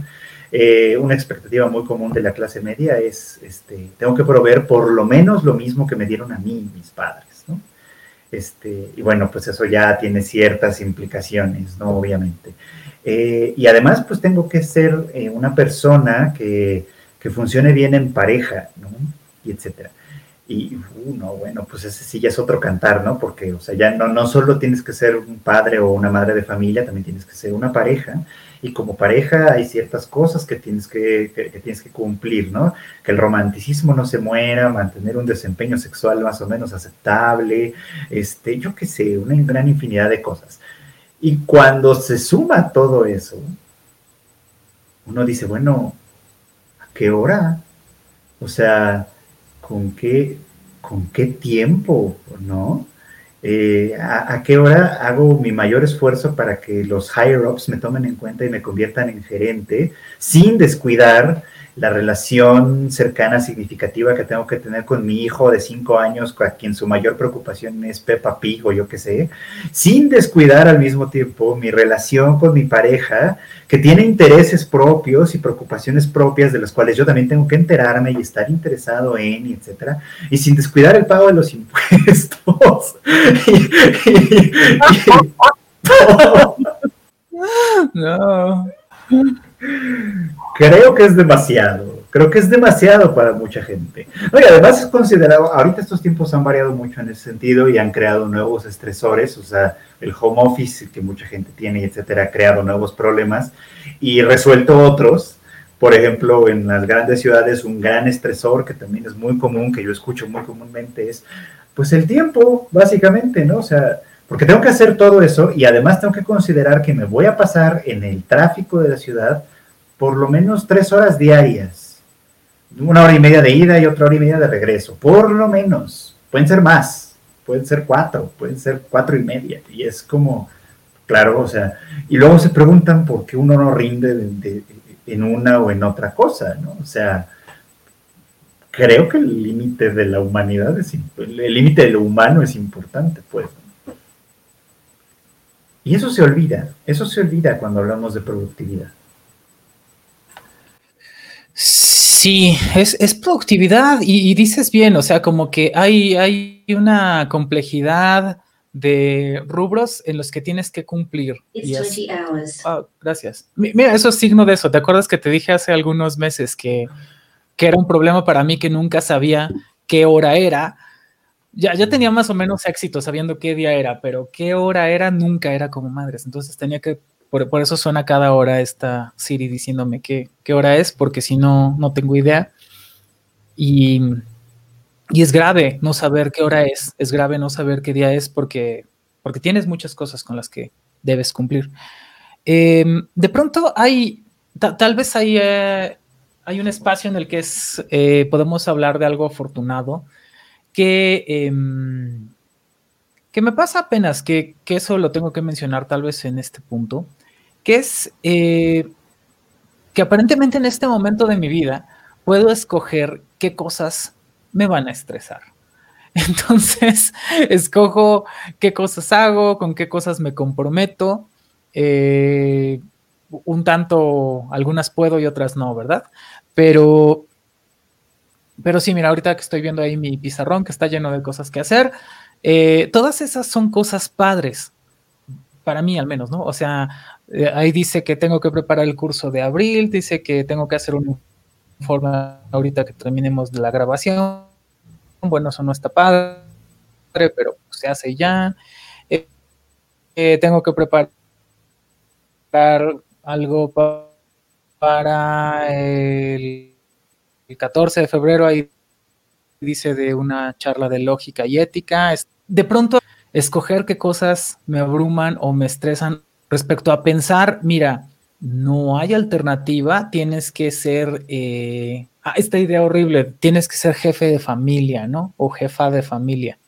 Speaker 2: Eh, una expectativa muy común de la clase media es, este, tengo que proveer por lo menos lo mismo que me dieron a mí mis padres. Este, y bueno, pues eso ya tiene ciertas implicaciones, ¿no? Obviamente. Eh, y además, pues tengo que ser eh, una persona que, que, funcione bien en pareja, ¿no? Y etcétera. Y, uh, no, bueno, pues ese sí ya es otro cantar, ¿no? Porque, o sea, ya no, no solo tienes que ser un padre o una madre de familia, también tienes que ser una pareja y como pareja hay ciertas cosas que tienes que, tienes que cumplir, ¿no? Que el romanticismo no se muera, mantener un desempeño sexual más o menos aceptable, este, yo qué sé, una gran infinidad de cosas. Y cuando se suma todo eso, uno dice, bueno, ¿a qué hora? O sea, ¿con qué, con qué tiempo, no? Eh, a, qué hora hago mi mayor esfuerzo para que los higher-ups me tomen en cuenta y me conviertan en gerente sin descuidar la relación cercana, significativa que tengo que tener con mi hijo de cinco años, a quien su mayor preocupación es Peppa Pig o yo qué sé, sin descuidar al mismo tiempo mi relación con mi pareja, que tiene intereses propios y preocupaciones propias de las cuales yo también tengo que enterarme y estar interesado en, y etcétera, y sin descuidar el pago de los impuestos. no. Creo que es demasiado. Creo que es demasiado para mucha gente. y además es considerado, ahorita estos tiempos han variado mucho en ese sentido y han creado nuevos estresores, o sea, el home office que mucha gente tiene, etcétera, ha creado nuevos problemas y resuelto otros. Por ejemplo, en las grandes ciudades un gran estresor que también es muy común, que yo escucho muy comúnmente, es pues el tiempo, básicamente, ¿no? O sea, porque tengo que hacer todo eso y además tengo que considerar que me voy a pasar en el tráfico de la ciudad por lo menos tres horas diarias. Una hora y media de ida y otra hora y media de regreso, por lo menos. Pueden ser más, pueden ser cuatro, pueden ser cuatro y media. Y es como, claro, o sea, y luego se preguntan por qué uno no rinde en una o en otra cosa, ¿no? O sea, creo que el límite de la humanidad es, el límite de lo humano es importante, pues. Y eso se olvida, eso se olvida cuando hablamos de productividad.
Speaker 1: Sí, es, productividad y, dices bien, o sea, como que hay, hay una complejidad de rubros en los que tienes que cumplir. Ah, gracias. Mira, eso es signo de eso. ¿Te acuerdas que te dije hace algunos meses que, que era un problema para mí que nunca sabía qué hora era? Ya, ya tenía más o menos éxito sabiendo qué día era, pero qué hora era nunca era como madres. Entonces tenía que, por, eso suena cada hora esta Siri diciéndome qué, qué hora es, porque si no, no tengo idea. Y, y, es grave no saber qué hora es, es grave no saber qué día es porque, porque tienes muchas cosas con las que debes cumplir. Em, de pronto hay, tal vez hay, eh, hay un espacio en el que es, eh, podemos hablar de algo afortunado que, em, que me pasa apenas, que, eso lo tengo que mencionar tal vez en este punto, que es eh, que aparentemente en este momento de mi vida puedo escoger qué cosas me van a estresar. *laughs* Entonces, *laughs* escojo qué cosas hago, con qué cosas me comprometo. Eh, un tanto, algunas puedo y otras no, ¿verdad? Pero pero sí, mira, ahorita que estoy viendo ahí mi pizarrón que está lleno de cosas que hacer, eh, todas esas son cosas padres, para mí al menos, ¿no? O sea, eh, ahí dice que tengo que preparar el curso de abril, dice que tengo que hacer un informe ahorita que terminemos la grabación. Bueno, eso no está padre, pero se hace ya. Eh, tengo que preparar algo para el el 14 de febrero ahí dice de una charla de lógica y ética. De pronto, escoger qué cosas me abruman o me estresan respecto a pensar, mira, no hay alternativa, tienes que ser, eh, ah, esta idea horrible, tienes que ser jefe de familia, ¿no? O jefa de familia.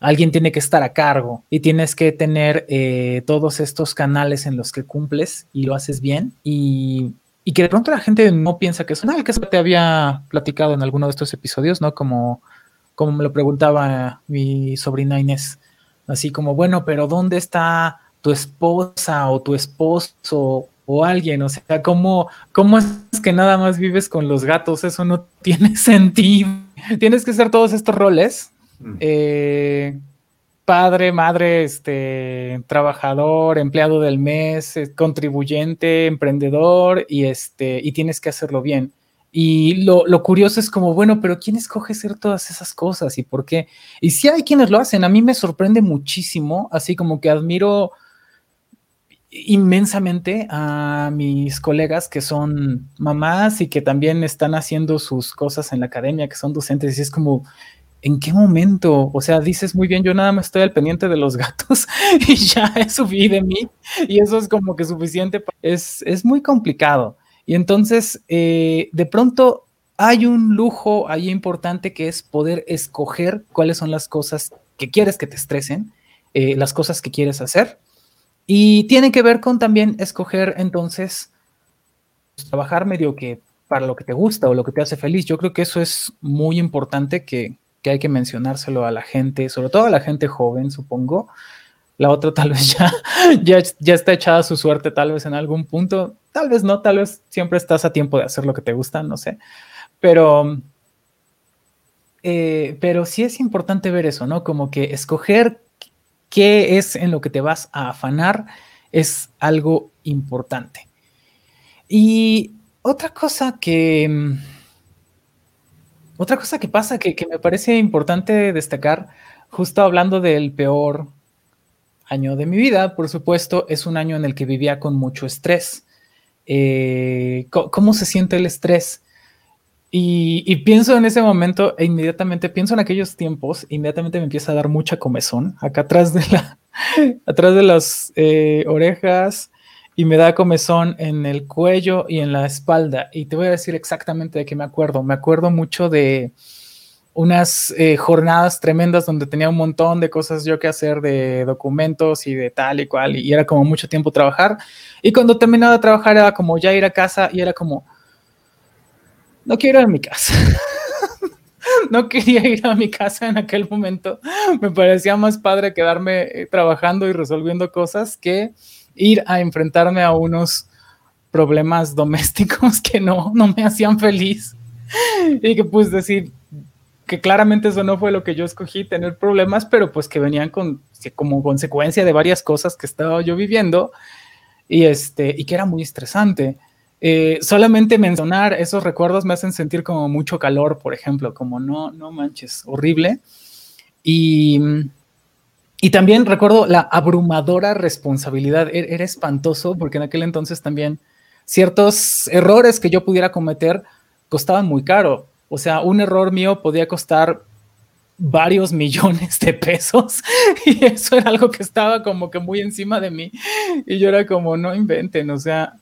Speaker 1: Alguien tiene que estar a cargo y tienes que tener eh, todos estos canales en los que cumples y lo haces bien. Y y que de pronto la gente no piensa que es nada que te había platicado en alguno de estos episodios, ¿no? Como, como me lo preguntaba mi sobrina Inés, así como, bueno, pero ¿dónde está tu esposa o tu esposo o alguien? O sea, ¿cómo, cómo es que nada más vives con los gatos? Eso no *laughs* tiene sentido. Tienes que hacer todos estos roles. Mm. Eh, padre, madre, este, trabajador, empleado del mes, eh, contribuyente, emprendedor y este, y tienes que hacerlo bien. Y lo, curioso es como, bueno, pero ¿quién escoge hacer todas esas cosas y por qué? Y si hay quienes lo hacen, a mí me sorprende muchísimo, así como que admiro inmensamente a mis colegas que son mamás y que también están haciendo sus cosas en la academia, que son docentes, y es como, ¿en qué momento? O sea, dices muy bien, yo nada más estoy al pendiente de los *laughs* gatos y ya eso vi de mí y eso es como que suficiente. Es, es muy complicado. Y entonces, eh, de pronto hay un lujo ahí importante que es poder escoger cuáles son las cosas que quieres que te estresen, eh, las cosas que quieres hacer. Y tiene que ver con también escoger entonces trabajar medio que para lo que te gusta o lo que te hace feliz. Yo creo que eso es muy importante que, que hay que mencionárselo a la gente, sobre todo a la gente joven, supongo. La otra tal *laughs* vez ya, ya, ya está echada su suerte, tal vez en algún punto, tal vez no, tal vez siempre estás a tiempo de hacer lo que te gusta, no sé. Pero, eh, pero sí es importante ver eso, ¿no? Como que escoger qué es en lo que te vas a afanar es algo importante. Y otra cosa que otra cosa que pasa que, me parece importante destacar, justo hablando del peor año de mi vida, por supuesto, es un año en el que vivía con mucho estrés. Eh, ¿Cómo se siente el estrés? Y, pienso en ese momento e inmediatamente pienso en aquellos tiempos, inmediatamente me empieza a dar mucha comezón acá atrás de la, *laughs* atrás de las eh, orejas y me da comezón en el cuello y en la espalda. Y te voy a decir exactamente de qué me acuerdo. Me acuerdo mucho de unas eh, jornadas tremendas donde tenía un montón de cosas yo que hacer de documentos y de tal y cual, y era como mucho tiempo trabajar. Y cuando terminaba de trabajar era como ya ir a casa y era como, no quiero ir a mi casa. *laughs* no quería ir a mi casa en aquel momento. Me parecía más padre quedarme eh, trabajando y resolviendo cosas que ir a enfrentarme a unos problemas domésticos *laughs* que no, no me hacían feliz. Y que pues decir, que claramente eso no fue lo que yo escogí, tener problemas, pero pues que venían con, como consecuencia de varias cosas que estaba yo viviendo y, este, y que era muy estresante. Eh, solamente mencionar esos recuerdos me hacen sentir como mucho calor, por ejemplo, como no, no manches, horrible. Y, y también recuerdo la abrumadora responsabilidad, e-, era espantoso porque en aquel entonces también ciertos errores que yo pudiera cometer costaban muy caro. O sea, un error mío podía costar varios *laughs* millones de pesos *laughs* y eso era algo que estaba como que muy encima de mí. Y yo era como no inventen, o sea,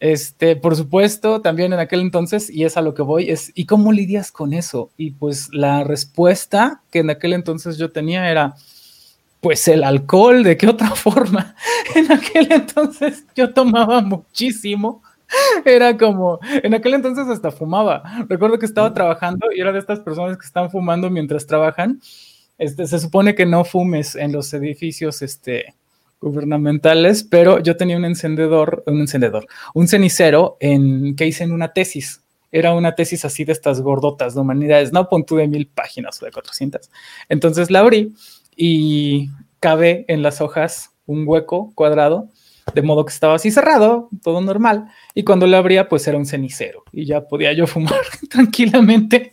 Speaker 1: este, por supuesto, también en aquel entonces, y es a lo que voy, es, ¿y cómo lidias con eso? Y pues la respuesta que en aquel entonces yo tenía era, pues el alcohol, ¿de qué otra *laughs* forma? En aquel entonces yo tomaba muchísimo Era como, en aquel entonces hasta fumaba. Recuerdo que estaba trabajando y era de estas personas que están fumando mientras trabajan. Este, se supone que no fumes en los edificios este, gubernamentales, pero yo tenía un encendedor, un encendedor, un cenicero en, que hice en una tesis. Era una tesis así de estas gordotas de humanidades, no pon tú de mil páginas o de 400. Entonces la abrí y cabe en las hojas un hueco cuadrado de modo que estaba así cerrado, todo normal, y cuando lo abría, pues era un cenicero, y ya podía yo *laughs* fumar tranquilamente.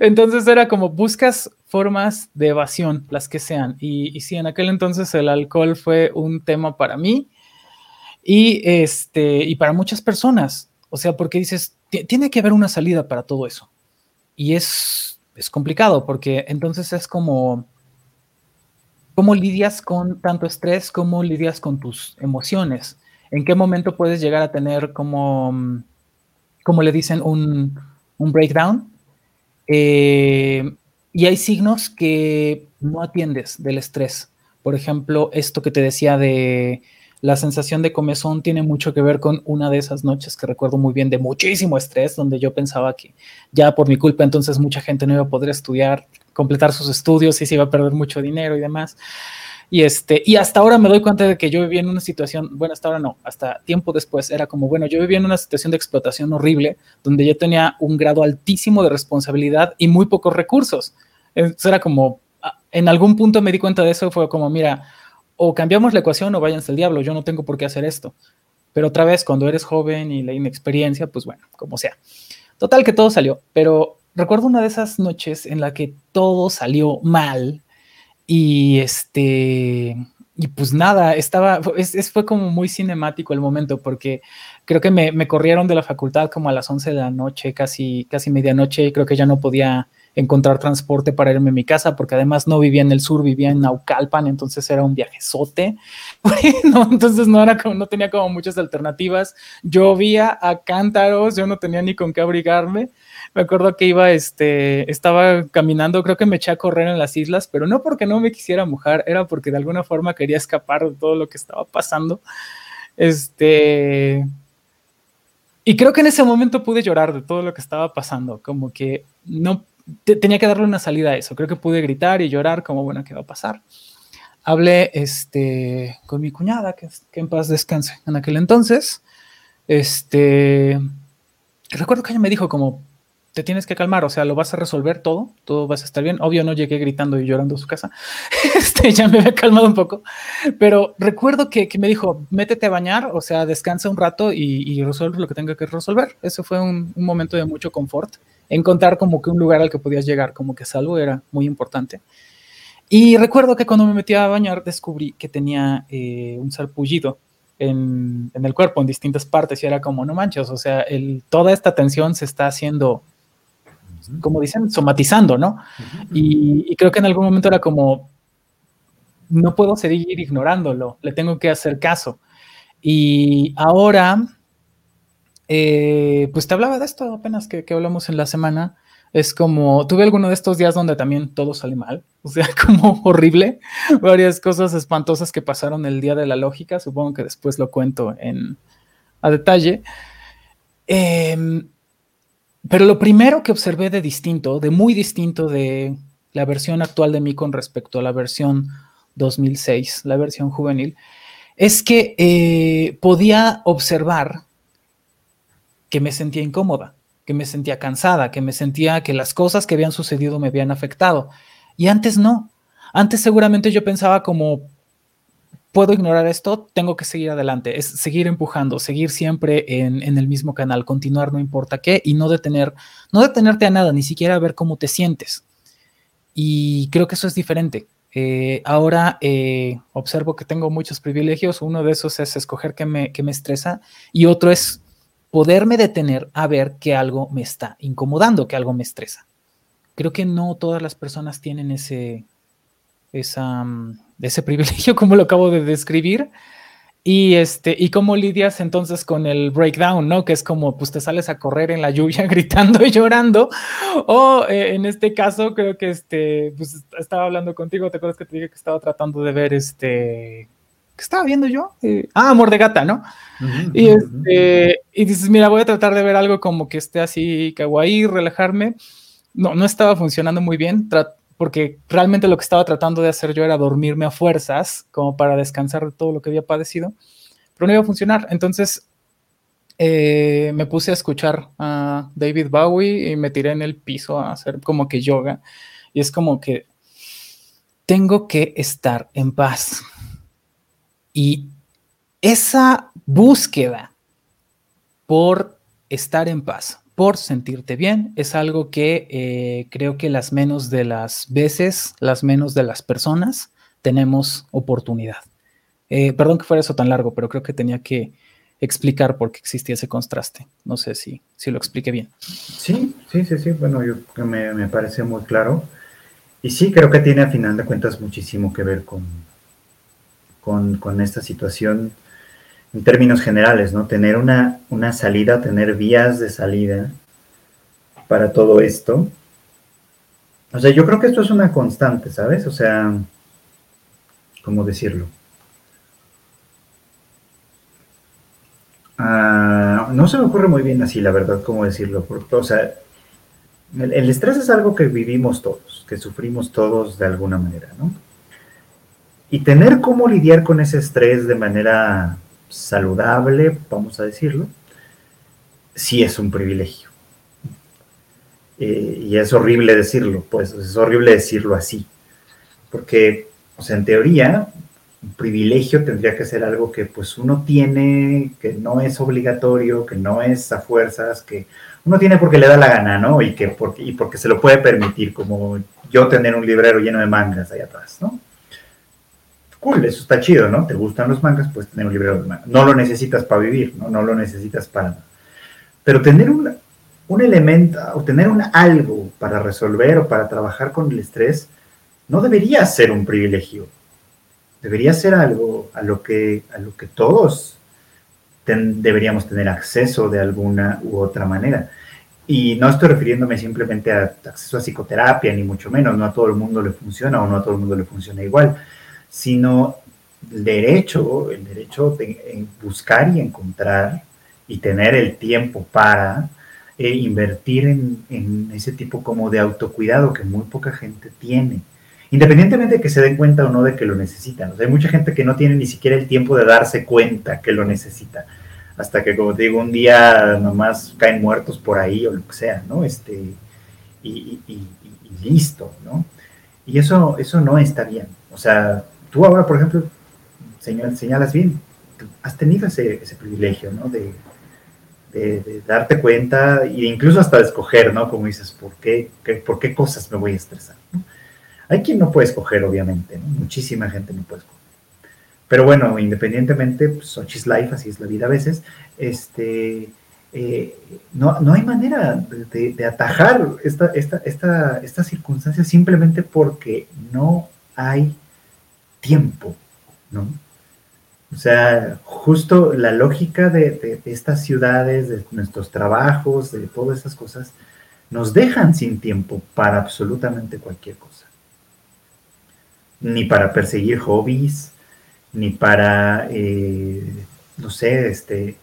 Speaker 1: Entonces era como buscas formas de evasión, las que sean, y, y sí, en aquel entonces el alcohol fue un tema para mí y, este, y para muchas personas, o sea, porque dices, tiene que haber una salida para todo eso, y es, es complicado, porque entonces es como ¿Cómo lidias con tanto estrés? ¿Cómo lidias con tus emociones? ¿En qué momento puedes llegar a tener como, mm, como le dicen, un, breakdown? Eh, y hay signos que no atiendes del estrés. Por ejemplo, esto que te decía de la sensación de comezón tiene mucho que ver con una de esas noches que recuerdo muy bien de muchísimo estrés, donde yo pensaba que ya por mi culpa entonces mucha gente no iba a poder estudiar completar sus estudios y se iba a perder mucho dinero y demás. Y, este, y hasta ahora me doy cuenta de que yo vivía en una situación, bueno, hasta ahora no, hasta tiempo después era como, bueno, yo vivía en una situación de explotación horrible, donde yo tenía un grado altísimo de responsabilidad y muy pocos recursos. Entonces era como, ah, en algún punto me di cuenta de eso, fue como, mira, o cambiamos la ecuación o váyanse al diablo, yo no tengo por qué hacer esto. Pero otra vez, cuando eres joven y la inexperiencia, pues bueno, como sea. Total que todo salió, pero recuerdo una de esas noches en la que todo salió mal y este, y pues nada, estaba, es, fue como muy cinemático el momento porque creo que me, me, corrieron de la facultad como a las 11 de la noche, casi, casi medianoche, y creo que ya no podía encontrar transporte para irme a mi casa, porque además no vivía en el sur, vivía en Naucalpan, entonces era un viajezote. *laughs* no, entonces no, era como, no tenía como muchas alternativas. Llovía a cántaros, yo no tenía ni con qué abrigarme me acuerdo que iba, este, estaba caminando, creo que me eché a correr en las islas, pero no porque no me quisiera mojar, era porque de alguna forma quería escapar de todo lo que estaba pasando. Este, y creo que en ese momento pude llorar de todo lo que estaba pasando, como que no tenía que darle una salida a eso. Creo que pude gritar y llorar como, bueno, ¿qué va a pasar? Hablé este, con mi cuñada, que, que en paz descanse en aquel entonces. Este, recuerdo que ella me dijo como, te tienes que calmar, o sea, lo vas a resolver todo, todo vas a estar bien. Obvio, no llegué gritando y llorando a su casa, *laughs* este, ya me había calmado un poco, pero recuerdo que, me dijo, métete a bañar, o sea, descansa un rato y, resuelve lo que tenga que resolver. Eso fue un, momento de mucho confort. Encontrar como que un lugar al que podías llegar, como que salvo, era muy importante. Y recuerdo que cuando me metí a bañar descubrí que tenía eh, un sarpullido en, el cuerpo, en distintas partes, y era como, no manches, o sea, el, toda esta tensión se está haciendo como dicen, somatizando, ¿no? y, creo que en algún momento era como, no puedo seguir ignorándolo, le tengo que hacer caso. Y ahora, eh, pues te hablaba de esto apenas que, que hablamos en la semana. Es como, tuve alguno de estos días donde también todo sale mal, *laughs* o sea, como horrible, varias cosas espantosas que pasaron el día de la lógica, supongo que después lo cuento en, a detalle. Em, pero lo primero que observé de distinto, de muy distinto de la versión actual de mí con respecto a la versión 2006, la versión juvenil, es que eh, podía observar que me sentía incómoda, que me sentía cansada, que me sentía que las cosas que habían sucedido me habían afectado. Y antes no. Antes seguramente yo pensaba como, puedo ignorar esto, tengo que seguir adelante, es seguir empujando, seguir siempre en, en, el mismo canal, continuar no importa qué y no detener, no detenerte a nada, ni siquiera ver cómo te sientes. Y creo que eso es diferente. Eh, ahora eh, observo que tengo muchos privilegios. Uno de esos es escoger qué me, me estresa y otro es poderme detener a ver que algo me está incomodando, que algo me estresa. Creo que no todas las personas tienen ese, esa, mm, ese privilegio, *laughs* como lo acabo de describir. Y, este, y cómo lidias entonces con el breakdown, ¿no? Que es como, pues te sales a correr en la lluvia *laughs* gritando y llorando. O eh, en este caso, creo que este, pues estaba hablando contigo, ¿te acuerdas que te dije que estaba tratando de ver este, ¿qué estaba viendo yo? Eh, ah, Amor de Gata, ¿no? y, este, y dices, mira, voy a tratar de ver algo como que esté así, kawaii, relajarme. No, no estaba funcionando muy bien porque realmente lo que estaba tratando de hacer yo era dormirme a fuerzas, como para descansar de todo lo que había padecido, pero no iba a funcionar. Entonces eh, me puse a escuchar a David Bowie y me tiré en el piso a hacer como que yoga. Y es como que tengo que estar en paz. Y esa búsqueda por estar en paz, por sentirte bien. Es algo que eh, creo que las menos de las veces, las menos de las personas, tenemos oportunidad. Eh, perdón que fuera eso tan largo, pero creo que tenía que explicar por qué existía ese contraste. No sé si, si lo expliqué bien.
Speaker 2: Sí, sí, sí, sí. Bueno, yo, me, me parece muy claro. Y sí, creo que tiene a final de cuentas muchísimo que ver con, con, con esta situación en términos generales, ¿no? Tener una, una salida, tener vías de salida para todo esto. O sea, yo creo que esto es una constante, ¿sabes? O sea, ¿cómo decirlo? Uh, no se me ocurre muy bien así, la verdad, cómo decirlo. Porque, o sea, el, estrés es algo que vivimos todos, que sufrimos todos de alguna manera, ¿no? Y tener cómo lidiar con ese estrés de manera saludable, vamos a decirlo, sí es un privilegio. Eh, y es horrible decirlo, pues es horrible decirlo así, porque, o sea, en teoría, un privilegio tendría que ser algo que pues uno tiene, que no es obligatorio, que no es a fuerzas, que uno tiene porque le da la gana, ¿no? Y, que porque, y porque se lo puede permitir, como yo tener un librero lleno de mangas ahí atrás, ¿no? Cool, eso está chido, ¿no? Te gustan los mangas, pues tener un librero de mangas. No lo necesitas para vivir, ¿no? No lo necesitas para... Pero tener un, un elemento o tener un algo para resolver o para trabajar con el estrés no debería ser un privilegio. Debería ser algo a lo que, a lo que todos deberíamos tener acceso de alguna u otra manera. Y no estoy refiriéndome simplemente a acceso a psicoterapia, ni mucho menos, no a todo el mundo le funciona o no a todo el mundo le funciona igual sino el derecho, el derecho de buscar y encontrar y tener el tiempo para eh, invertir en, en, ese tipo como de autocuidado que muy poca gente tiene. Independientemente de que se den cuenta o no de que lo necesitan. Hay mucha gente que no tiene ni siquiera el tiempo de darse cuenta que lo necesita. Hasta que, como te digo, un día nomás caen muertos por ahí o lo que sea, ¿no? Este, y, y, y, y listo, ¿no? Y eso, eso no está bien. O sea, tú ahora, por ejemplo, señalas bien, has tenido ese, privilegio, ¿no? De, darte cuenta e incluso hasta de escoger, ¿no? Como dices, ¿por qué, por qué cosas me voy a estresar? Hay quien no puede escoger, obviamente, ¿no? Muchísima gente no puede escoger. Pero bueno, independientemente, pues, life, así es la vida a veces, este, eh, no, no, hay manera de, de atajar esta, esta, esta, esta circunstancia simplemente porque no hay tiempo, ¿no? O sea, justo la lógica de, estas ciudades, de nuestros trabajos, de todas esas cosas, nos dejan sin tiempo para absolutamente cualquier cosa. Ni para perseguir hobbies, ni para, eh, no sé, este,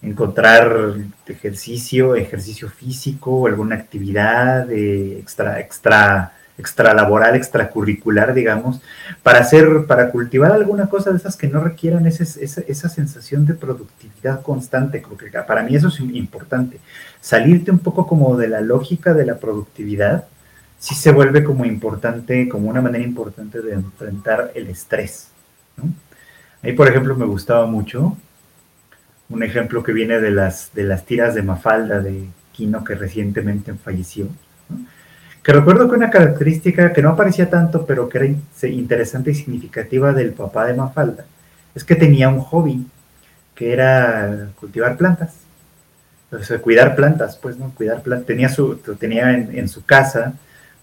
Speaker 2: encontrar ejercicio, ejercicio físico, alguna actividad extra, extra extralaboral, extracurricular, digamos, para hacer, para cultivar alguna cosa de esas que no requieran esa, esa, sensación de productividad constante. Creo que para mí eso es importante. Salirte un poco como de la lógica de la productividad, sí se vuelve como importante, como una manera importante de enfrentar el estrés. Ahí, por ejemplo, me gustaba mucho un ejemplo que viene de las, de las tiras de Mafalda de Quino, que recientemente falleció que recuerdo que una característica que no aparecía tanto, pero que era interesante y significativa del papá de Mafalda, es que tenía un hobby, que era cultivar plantas. O sea, cuidar plantas, pues, ¿no? Cuidar plantas. Tenía, su, tenía en, su casa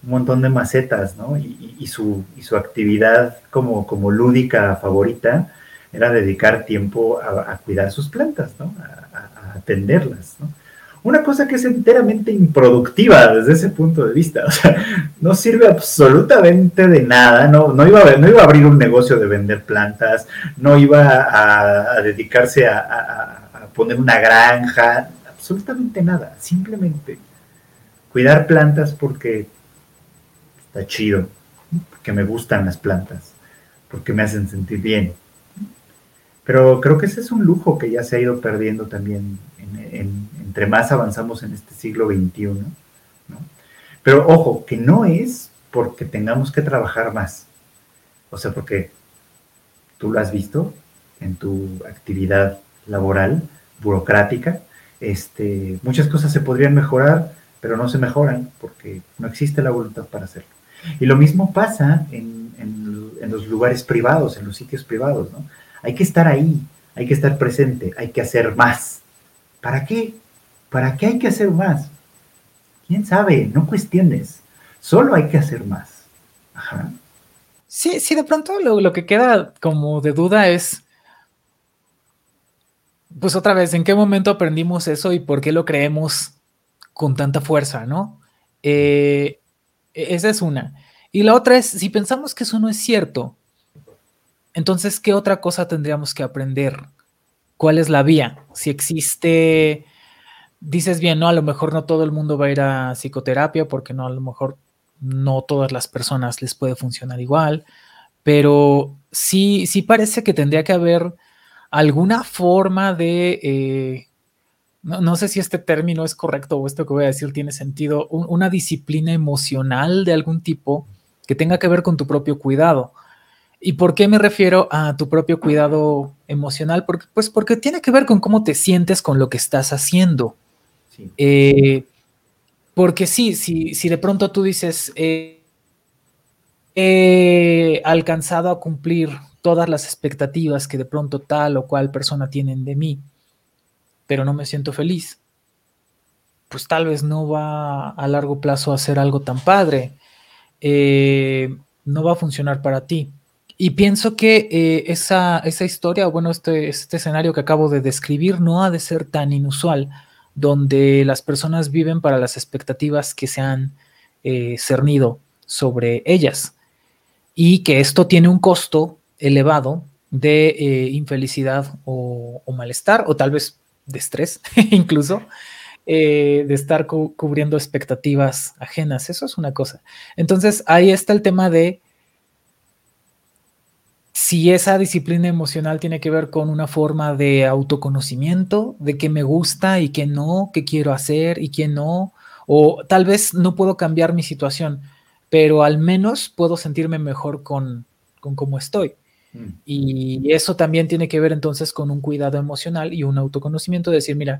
Speaker 2: un montón de macetas, ¿no? Y, su, y su actividad como, como lúdica favorita era dedicar tiempo a, cuidar sus plantas, ¿no? a atenderlas, ¿no? Una cosa que es enteramente improductiva desde ese punto de vista. *laughs* O sea, no sirve absolutamente de nada, no, no, iba, a, no iba a abrir un negocio de vender plantas, no iba a, dedicarse a, poner una granja, absolutamente nada, simplemente cuidar plantas porque está chido, porque me gustan las plantas, porque me hacen sentir bien. Pero creo que ese es un lujo que ya se ha ido perdiendo también en entre más avanzamos en este siglo XXI. ¿no? Pero ojo, que no es porque tengamos que trabajar más. O sea, porque tú lo has visto en tu actividad laboral, burocrática, este, muchas cosas se podrían mejorar, pero no se mejoran porque no existe la voluntad para hacerlo. Y lo mismo pasa en, en los lugares privados, en los sitios privados, ¿no? Hay que estar ahí, hay que estar presente, hay que hacer más. ¿Para qué? ¿Para qué hay que hacer más? ¿Quién sabe? No cuestiones. Solo hay que hacer más. Ajá.
Speaker 1: Sí, sí, de pronto lo, que queda como de duda es, pues otra vez, ¿en qué momento aprendimos eso y por qué lo creemos con tanta fuerza, no? Eh, e-, esa es una. Y la otra es, si pensamos que eso no es cierto, entonces, ¿qué otra cosa tendríamos que aprender? ¿Cuál es la vía? Si existe dices bien, ¿no? A lo mejor no todo el mundo va a ir a psicoterapia porque no, a lo mejor no todas las personas les puede funcionar igual, pero sí, sí parece que tendría que haber alguna forma de, eh, no, sé si este término es correcto o esto que voy a decir tiene sentido, una disciplina emocional de algún tipo que tenga que ver con tu propio cuidado. ¿Y por qué me refiero a tu propio cuidado emocional? Porque, pues porque tiene que ver con cómo te sientes con lo que estás haciendo. Eh, porque sí, si, de pronto tú dices, eh, he alcanzado a cumplir todas las expectativas que de pronto tal o cual persona tienen de mí, pero no me siento feliz, pues tal vez no va a largo plazo a ser algo tan padre, eh, no va a funcionar para ti. Y pienso que esa, esa, historia, bueno, este, este escenario que acabo de describir no ha de ser tan inusual donde las personas viven para las expectativas que se han eh, cernido sobre ellas. Y que esto tiene un costo elevado de eh, infelicidad o, malestar o tal vez de estrés *laughs* incluso eh, de estar cubriendo expectativas ajenas. Eso es una cosa. Entonces ahí está el tema de si esa disciplina emocional tiene que ver con una forma de autoconocimiento, de qué me gusta y qué no, qué quiero hacer y qué no, o tal vez no puedo cambiar mi situación, pero al menos puedo sentirme mejor con, con cómo estoy. Mm. Y eso también tiene que ver entonces con un cuidado emocional y un autoconocimiento, de decir, mira,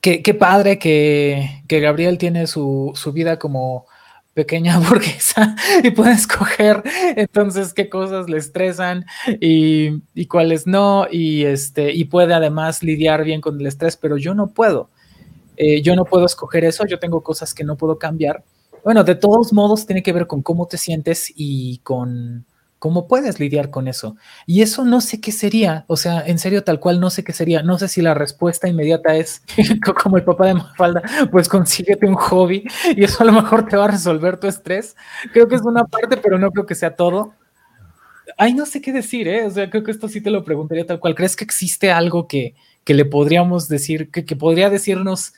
Speaker 1: qué, padre que, que, Gabriel tiene su, su vida como pequeña *laughs* burguesa y puede escoger entonces qué cosas le estresan y, cuáles no y este y puede además lidiar bien con el estrés pero yo no puedo. Eh, yo no puedo escoger eso yo tengo cosas que no puedo cambiar. Bueno de todos modos tiene que ver con cómo te sientes y con ¿Cómo puedes lidiar con eso? Y eso no sé qué sería, o sea, en serio tal cual no sé qué sería. No sé si la respuesta inmediata es *laughs* como el papá de Mafalda, pues consíguete un hobby y eso a lo mejor te va a resolver tu estrés. Creo que es una parte, pero no creo que sea todo. Ay, no sé qué decir, ¿eh? O sea, creo que esto sí te lo preguntaría tal cual. ¿Crees que existe algo que, que le podríamos decir, que, que podría decirnos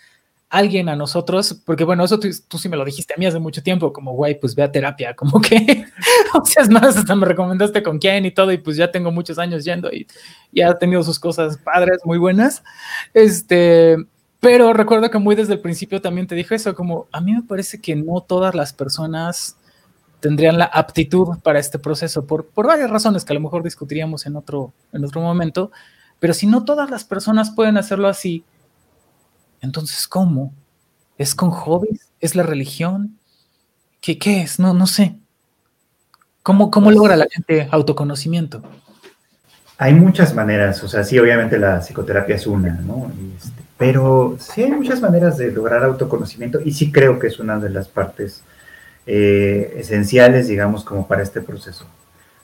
Speaker 1: alguien a nosotros, porque bueno, eso tú, sí me lo dijiste a mí hace mucho tiempo, como, güey, pues ve a terapia, *laughs* como que, o sea, es más, hasta me recomendaste con quién y todo, y pues ya tengo muchos años yendo y ya ha tenido sus cosas padres, muy buenas, este, pero recuerdo que muy desde el principio también te dije eso, como, a mí me parece que no todas las personas tendrían la aptitud para este proceso, por, por varias razones que a lo mejor discutiríamos en otro, en otro momento, pero si no todas las personas pueden hacerlo así, entonces, ¿cómo? ¿Es con hobbies? ¿Es la religión? ¿Qué, qué es? No, no sé. ¿Cómo, cómo pues logra la gente autoconocimiento?
Speaker 2: Hay muchas maneras, o sea, sí, obviamente la psicoterapia es una, ¿no? Este, pero sí hay muchas maneras de lograr autoconocimiento y sí creo que es una de las partes eh, esenciales, digamos, como para este proceso.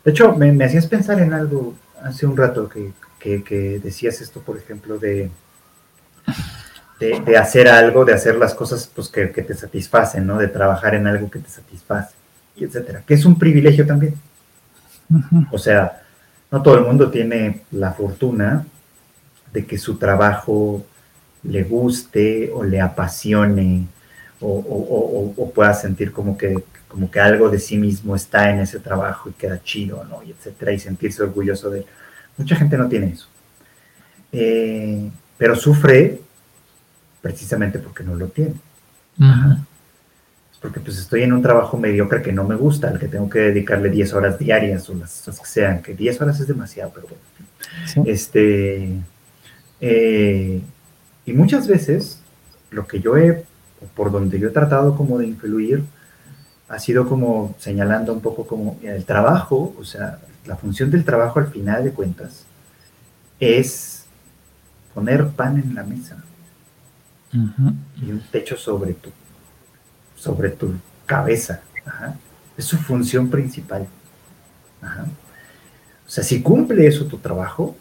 Speaker 2: De hecho, me, hacías pensar en algo hace un rato que, que decías esto, por ejemplo, de de, hacer algo, de hacer las cosas pues, que, te satisfacen, ¿no? De trabajar en algo que te satisface, y etcétera. Que es un privilegio también. O sea, no todo el mundo tiene la fortuna de que su trabajo le guste o le apasione o, pueda sentir como que, como que algo de sí mismo está en ese trabajo y queda chido, ¿no? Y etcétera, y sentirse orgulloso de él. Mucha gente no tiene eso. Eh, pero sufre precisamente porque no lo tiene. Porque pues estoy en un trabajo mediocre que no me gusta, al que tengo que dedicarle 10 horas diarias o las, que sean, que 10 horas es demasiado, pero bueno. Este, eh, y muchas veces lo que yo he, por donde yo he tratado como de influir, ha sido como señalando un poco como el trabajo, o sea, la función del trabajo al final de cuentas es poner pan en la mesa y un techo sobre tu, sobre tu cabeza. Es su función principal. O sea, si cumple eso tu trabajo,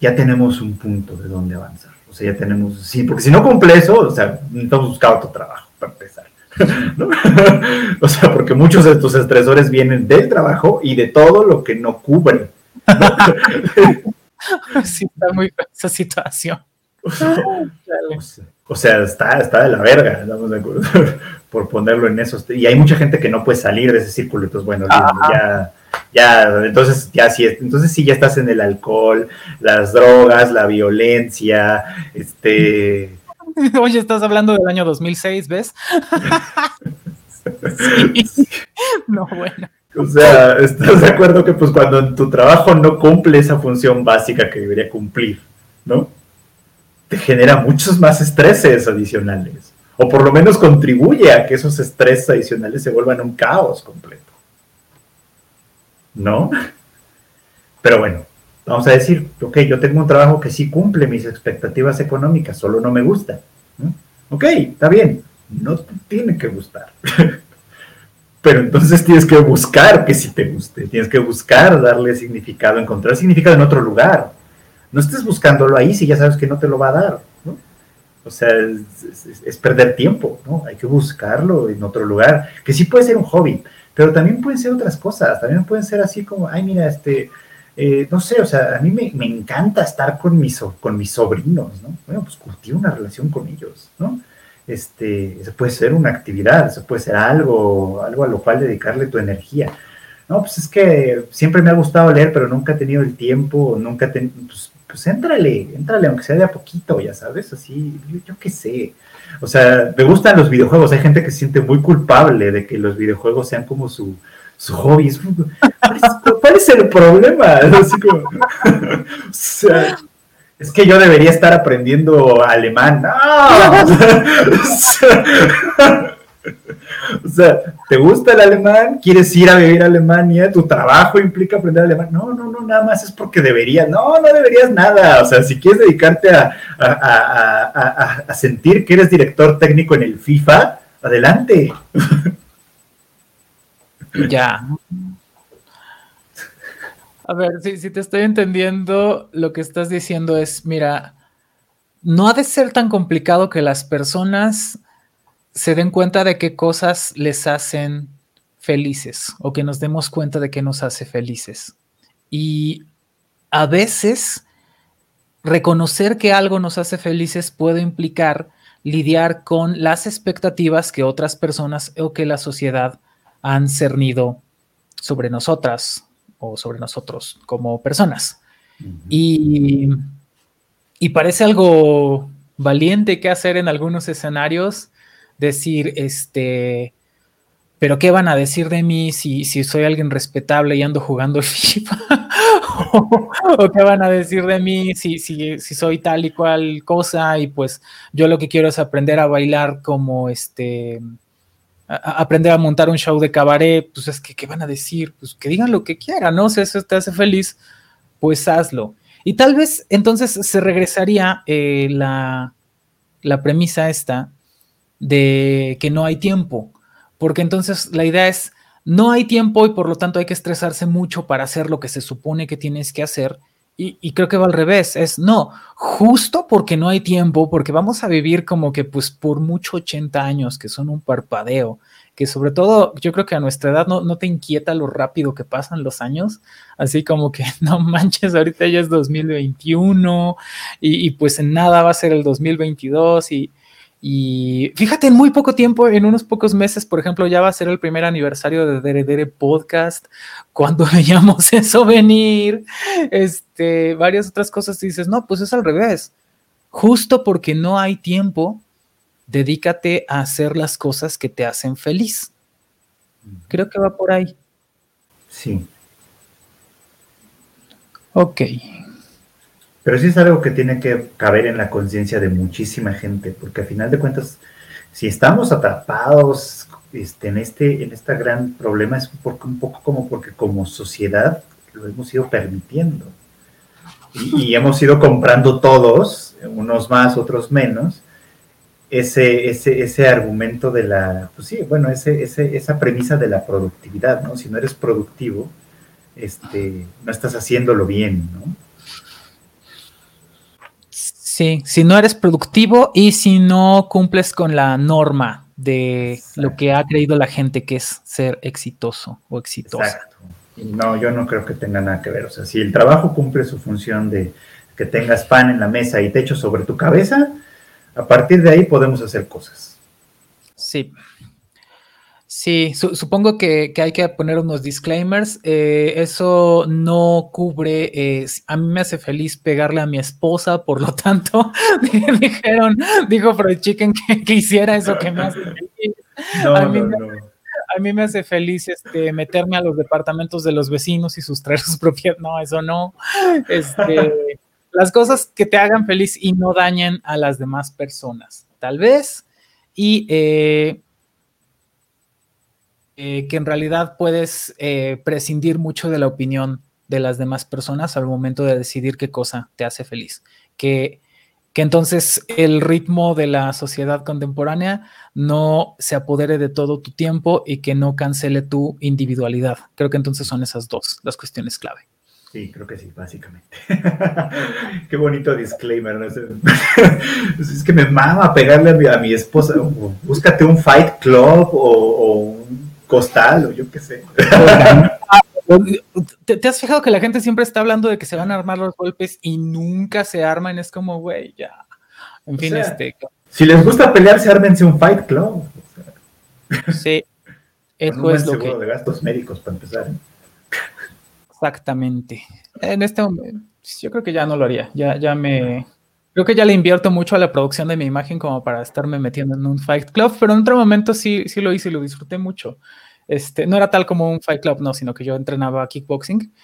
Speaker 2: ya tenemos un punto de donde avanzar. O sea, ya tenemos, sí, porque si no cumple eso, o sea, necesitamos buscar otro trabajo para empezar. *laughs* *laughs* o sea, porque muchos de tus estresores vienen del trabajo y de todo lo que no cubre. *laughs*
Speaker 1: sí, está muy esa situación.
Speaker 2: O sea, está, está de la verga, *laughs* por ponerlo en eso. Y hay mucha gente que no puede salir de ese círculo, entonces bueno, ya, ya, entonces ya sí, entonces sí ya estás en el alcohol, las drogas, la violencia, este... *laughs*
Speaker 1: Oye, estás hablando del año 2006, ¿ves? *laughs*
Speaker 2: No, bueno. O sea, ¿estás de acuerdo que pues cuando tu trabajo no cumple esa función básica que debería cumplir, ¿no? Te genera muchos más estreses adicionales. O por lo menos contribuye a que esos estreses adicionales se vuelvan un caos completo. ¿No? Pero bueno, vamos a decir, ok, yo tengo un trabajo que sí cumple mis expectativas económicas, solo no me gusta. Ok, está bien, no te tiene que gustar. *laughs* Pero entonces tienes que buscar que sí te guste, tienes que buscar darle significado, encontrar significado en otro lugar no estés buscándolo ahí si ya sabes que no te lo va a dar, ¿no? O sea, es, perder tiempo, ¿no? Hay que buscarlo en otro lugar, que sí puede ser un hobby, pero también pueden ser otras cosas, también pueden ser así como, ay, mira, este, eh, no sé, o sea, a mí me, encanta estar con mis, con mis sobrinos, ¿no? Bueno, pues cultiva una relación con ellos, ¿no? Este, eso puede ser una actividad, eso puede ser algo, algo a lo cual dedicarle tu energía. No, pues es que siempre me ha gustado leer, pero nunca he tenido el tiempo, nunca he tenido, pues pues éntrale, éntrale, aunque sea de a poquito, ya sabes, así, yo, qué sé. O sea, me gustan los videojuegos, hay gente que se siente muy culpable de que los videojuegos sean como su, su hobby. ¿Cuál es, el problema? Así como, *laughs* o sea, es que yo debería estar aprendiendo alemán. ¡No! *laughs* *laughs* ¿te gusta el alemán? ¿Quieres ir a vivir a Alemania? ¿Tu trabajo implica aprender alemán? No, no, no, nada más es porque deberías. No, no deberías nada. O sea, si quieres dedicarte a, a, sentir que eres director técnico en el FIFA, adelante. *laughs*
Speaker 1: Ya. A ver, si te estoy entendiendo, lo que estás diciendo es, mira, no ha de ser tan complicado que las personas se den cuenta de qué cosas les hacen felices o que nos demos cuenta de qué nos hace felices. Y a veces reconocer que algo nos hace felices puede implicar lidiar con las expectativas que otras personas o que la sociedad han cernido sobre nosotras o sobre nosotros como personas. y, y, parece algo valiente que hacer en algunos escenarios, decir, este, pero ¿qué van a decir de mí si, si soy alguien respetable y ando jugando *laughs* FIFA? o, qué van a decir de mí si, si, si, soy tal y cual cosa y pues yo lo que quiero es aprender a bailar como este, aprender a montar un show de cabaret, pues es que, ¿qué van a decir? Pues que digan lo que quieran, ¿no? Si eso te hace feliz, pues hazlo. Y tal vez entonces se regresaría eh, la, la premisa esta de que no hay tiempo porque entonces la idea es, no hay tiempo y por lo tanto hay que estresarse mucho para hacer lo que se supone que tienes que hacer. Y, creo que va al revés, es no, justo porque no hay tiempo, porque vamos a vivir como que pues por mucho 80 años, que son un parpadeo, que sobre todo yo creo que a nuestra edad no, no te inquieta lo rápido que pasan los años, así como que *laughs* no manches, ahorita ya es 2021 y, y pues en nada va a ser el 2022 y, y fíjate, en muy poco tiempo, en unos pocos meses, por ejemplo, ya va a ser el primer aniversario de Dere Dere Podcast. *laughs* Cuando veíamos *laughs* eso venir, este, varias otras cosas, y dices, no, pues es al revés. Justo porque no hay tiempo, dedícate a hacer las cosas que te hacen feliz. Creo que va por ahí.
Speaker 2: Sí.
Speaker 1: Ok.
Speaker 2: Pero sí es algo que tiene que caber en la conciencia de muchísima gente, porque al final de cuentas, si estamos atrapados este, en este en gran problema, es un poco, como porque como sociedad lo hemos ido permitiendo. Y, hemos ido comprando todos, unos más, otros menos, ese, ese, ese argumento de la, pues sí, bueno, ese, ese, esa premisa de la productividad, ¿no? Si no eres productivo, este, no estás haciéndolo bien, ¿no?
Speaker 1: Sí, si no eres productivo y si no cumples con la norma de lo que ha creído la gente que es ser exitoso o exitoso. Exacto.
Speaker 2: no, yo no creo que tenga nada que ver. O sea, si el trabajo cumple su función de que tengas pan en la mesa y techo sobre tu cabeza, a partir de ahí podemos hacer cosas.
Speaker 1: Sí. Sí, supongo que, hay que poner unos disclaimers. Eh, eso no cubre, eh, a mí me hace feliz pegarle a mi esposa, por lo tanto, *laughs* dijeron, dijo Freud Chicken que, hiciera eso que me hace feliz. *laughs* a, mí me, a mí me hace feliz este, meterme a los departamentos de los vecinos y sustraer sus *laughs* propiedades. No, eso no. Este, las cosas que te hagan feliz y no dañen a las demás personas, tal vez. Y eh, eh, que en realidad puedes eh, prescindir mucho de la opinión de las demás personas al momento de decidir qué cosa te hace feliz. Que, que entonces el ritmo de la sociedad contemporánea no se apodere de todo tu tiempo y que no cancele tu individualidad. Creo que entonces son esas dos las cuestiones clave.
Speaker 2: Sí, creo que sí, básicamente. *laughs* Qué bonito disclaimer. ¿no? es *laughs* que me mama pegarle a mi, esposa. Búscate un fight club o un costal o yo qué sé. *laughs*
Speaker 1: ¿Te, has fijado que la gente siempre está hablando de que se van a armar los golpes y nunca se arman? Es como, güey, ya. En fin, este.
Speaker 2: Si les gusta pelearse, ármense un fight club.
Speaker 1: Sí.
Speaker 2: Eso es lo que. de gastos médicos para empezar. ¿eh?
Speaker 1: Exactamente. En este momento, yo creo que ya no lo haría. Ya, ya me. Creo que ya le invierto mucho a la producción de mi imagen como para estarme metiendo en un Fight Club, pero en otro momento sí, sí lo hice y lo disfruté mucho. Este, no era tal como un Fight Club, no, sino que yo entrenaba kickboxing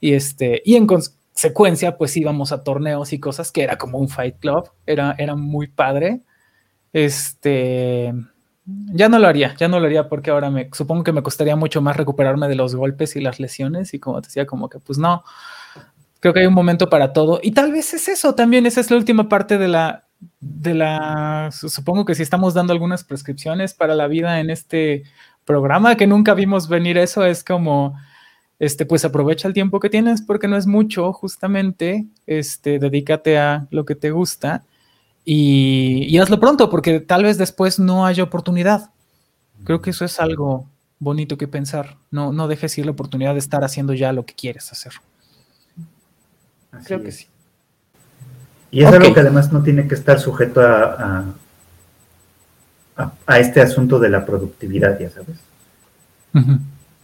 Speaker 1: y, este, y en consecuencia pues íbamos a torneos y cosas que era como un Fight Club, era, era muy padre. Este, ya no lo haría, ya no lo haría porque ahora me supongo que me costaría mucho más recuperarme de los golpes y las lesiones y como te decía, como que pues no, Creo que hay un momento para todo. Y tal vez es eso también, esa es la última parte de la, de la, supongo que si estamos dando algunas prescripciones para la vida en este programa, que nunca vimos venir eso, es como este, pues aprovecha el tiempo que tienes porque no es mucho, justamente, este, dedícate a lo que te gusta y, hazlo pronto porque tal vez después no haya oportunidad. Creo que eso es algo bonito que pensar. No, no dejes ir la oportunidad de estar haciendo ya lo que quieres hacer. Creo que sí.
Speaker 2: Y es algo que además no tiene que estar sujeto a, a, este asunto de la productividad, ya sabes.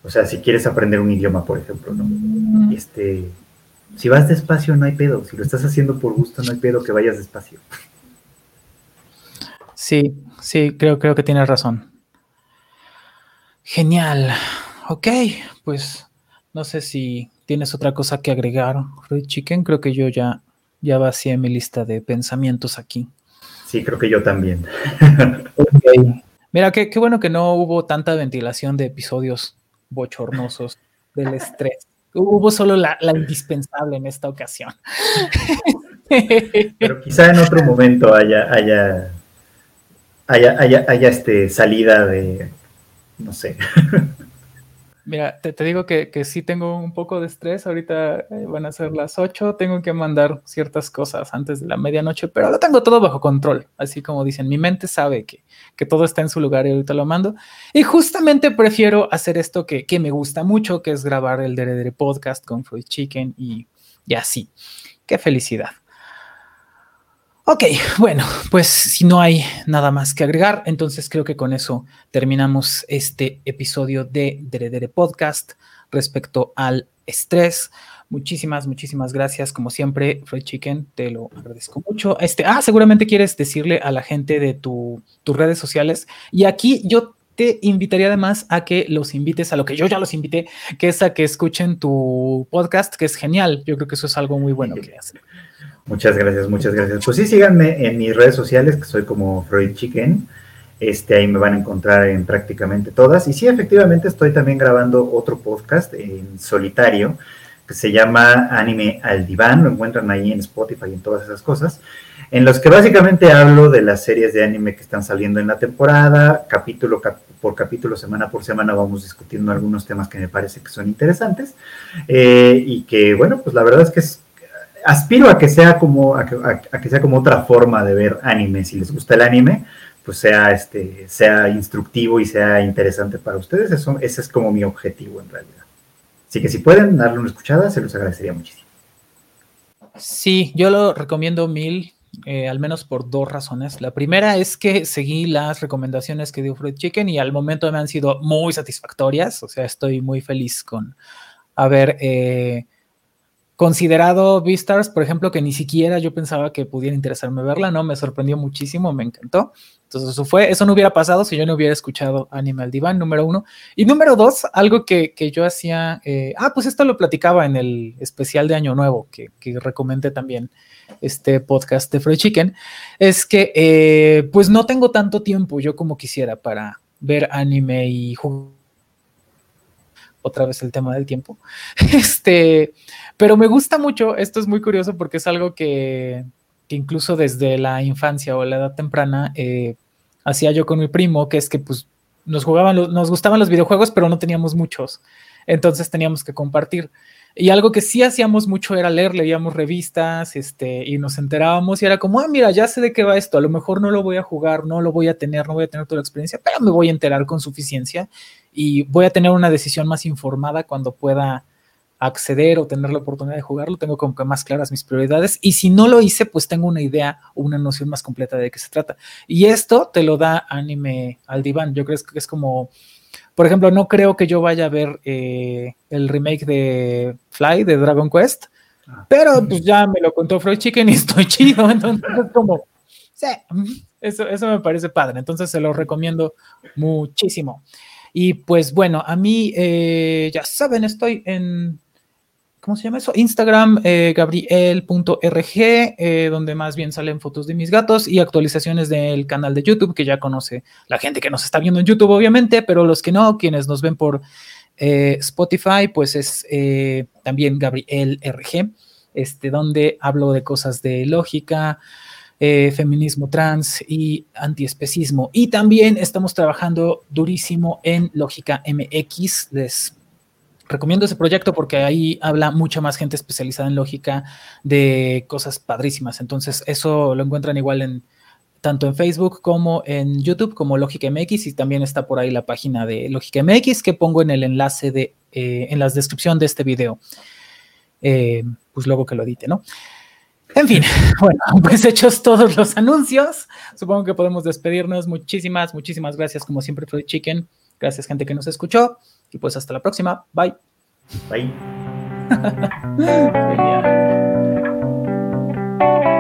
Speaker 2: O sea, si quieres aprender un idioma, por ejemplo, ¿no? Este, si vas despacio no hay pedo, si lo estás haciendo por gusto no hay pedo que vayas despacio.
Speaker 1: Sí, sí, creo, creo que tienes razón. Genial. Ok, pues no sé si tienes otra cosa que agregar, Fruit Chicken. Creo que yo ya, ya vacié mi lista de pensamientos aquí.
Speaker 2: Sí, creo que yo también.
Speaker 1: Mira, qué, qué bueno que no hubo tanta ventilación de episodios bochornosos del estrés. Hubo solo la, indispensable en esta ocasión.
Speaker 2: Pero quizá en otro momento haya, haya, haya, haya, haya este, salida de, no sé.
Speaker 1: Mira, te, digo que, que, sí tengo un poco de estrés. Ahorita eh, van a ser las 8. Tengo que mandar ciertas cosas antes de la medianoche, pero lo tengo todo bajo control. Así como dicen, mi mente sabe que, que todo está en su lugar y ahorita lo mando. Y justamente prefiero hacer esto que, que me gusta mucho, que es grabar el Dere Podcast con Fruit Chicken y, y así. Qué felicidad. Ok, bueno, pues si no hay nada más que agregar, entonces creo que con eso terminamos este episodio de Deredere Podcast respecto al estrés. Muchísimas, muchísimas gracias. Como siempre, Freud Chicken, te lo agradezco mucho. Este, ah, seguramente quieres decirle a la gente de tu, tus redes sociales. Y aquí yo te invitaría además a que los invites a lo que yo ya los invité, que es a que escuchen tu podcast, que es genial. Yo creo que eso es algo muy bueno que hacen.
Speaker 2: Muchas gracias, muchas gracias. Pues sí, síganme en mis redes sociales, que soy como Freud Chicken. Este, ahí me van a encontrar en prácticamente todas. Y sí, efectivamente, estoy también grabando otro podcast en solitario que se llama Anime al Diván. Lo encuentran ahí en Spotify y en todas esas cosas. En los que básicamente hablo de las series de anime que están saliendo en la temporada. Capítulo por capítulo, semana por semana, vamos discutiendo algunos temas que me parece que son interesantes. Eh, y que, bueno, pues la verdad es que es aspiro a que sea como a que, sea como otra forma de ver anime. Si les gusta el anime, pues sea este sea instructivo y sea interesante para ustedes. Eso, ese es como mi objetivo en realidad. Así que si pueden darle una escuchada, se los agradecería muchísimo.
Speaker 1: Sí, yo lo recomiendo mil, eh, al menos por dos razones. La primera es que seguí las recomendaciones que dio Fruit Chicken y al momento me han sido muy satisfactorias. O sea, estoy muy feliz con haber eh, considerado Beastars, por ejemplo, que ni siquiera yo pensaba que pudiera interesarme verla, ¿no? Me sorprendió muchísimo, me encantó. Entonces, eso fue, eso no hubiera pasado si yo no hubiera escuchado Animal Divan, número uno. Y número dos, algo que, yo hacía, eh, ah, pues esto lo platicaba en el especial de Año Nuevo, que, que recomendé también este podcast de Freud Chicken, es que eh, pues no tengo tanto tiempo yo como quisiera para ver anime y jugar otra vez el tema del tiempo. *laughs* Este, pero me gusta mucho, esto es muy curioso porque es algo que, incluso desde la infancia o la edad temprana eh, hacía yo con mi primo, que es que pues nos jugaban, nos gustaban los videojuegos, pero no teníamos muchos. Entonces teníamos que compartir. Y algo que sí hacíamos mucho era leer, leíamos revistas, este, y nos enterábamos y era como, ah, mira, ya sé de qué va esto, a lo mejor no lo voy a jugar, no lo voy a tener, no voy a tener toda la experiencia, pero me voy a enterar con suficiencia y voy a tener una decisión más informada cuando pueda acceder o tener la oportunidad de jugarlo, tengo como que más claras mis prioridades y si no lo hice, pues tengo una idea o una noción más completa de qué se trata. Y esto te lo da anime al diván, yo creo que es como por ejemplo, no creo que yo vaya a ver eh, el remake de Fly de Dragon Quest, ah. pero pues ya me lo contó Freud Chicken y *laughs* estoy chido, entonces es como, sí, eso, eso me parece padre, entonces se lo recomiendo muchísimo. Y pues bueno, a mí, eh, ya saben, estoy en ¿cómo se llama eso? Instagram, eh, gabriel.rg, eh, donde más bien salen fotos de mis gatos y actualizaciones del canal de YouTube, que ya conoce la gente que nos está viendo en YouTube, obviamente, pero los que no, quienes nos ven por eh, Spotify, pues es también GabrielRG, este, donde hablo de cosas de lógica, feminismo trans y antiespecismo. Y también estamos trabajando durísimo en Lógica MX. Les recomiendo ese proyecto porque ahí habla mucha más gente especializada en lógica de cosas padrísimas. Entonces, eso lo encuentran igual en tanto en Facebook como en YouTube como Lógica MX y también está por ahí la página de Lógica MX que pongo en el enlace de eh, en la descripción de este video. Eh, pues luego que lo edite, ¿no? En fin, *laughs* bueno, pues hechos todos los anuncios, supongo que podemos despedirnos. Muchísimas, muchísimas gracias, como siempre, Freddy Chicken. Gracias, gente que nos escuchó. Y pues hasta la próxima. Bye.
Speaker 2: Bye. *laughs*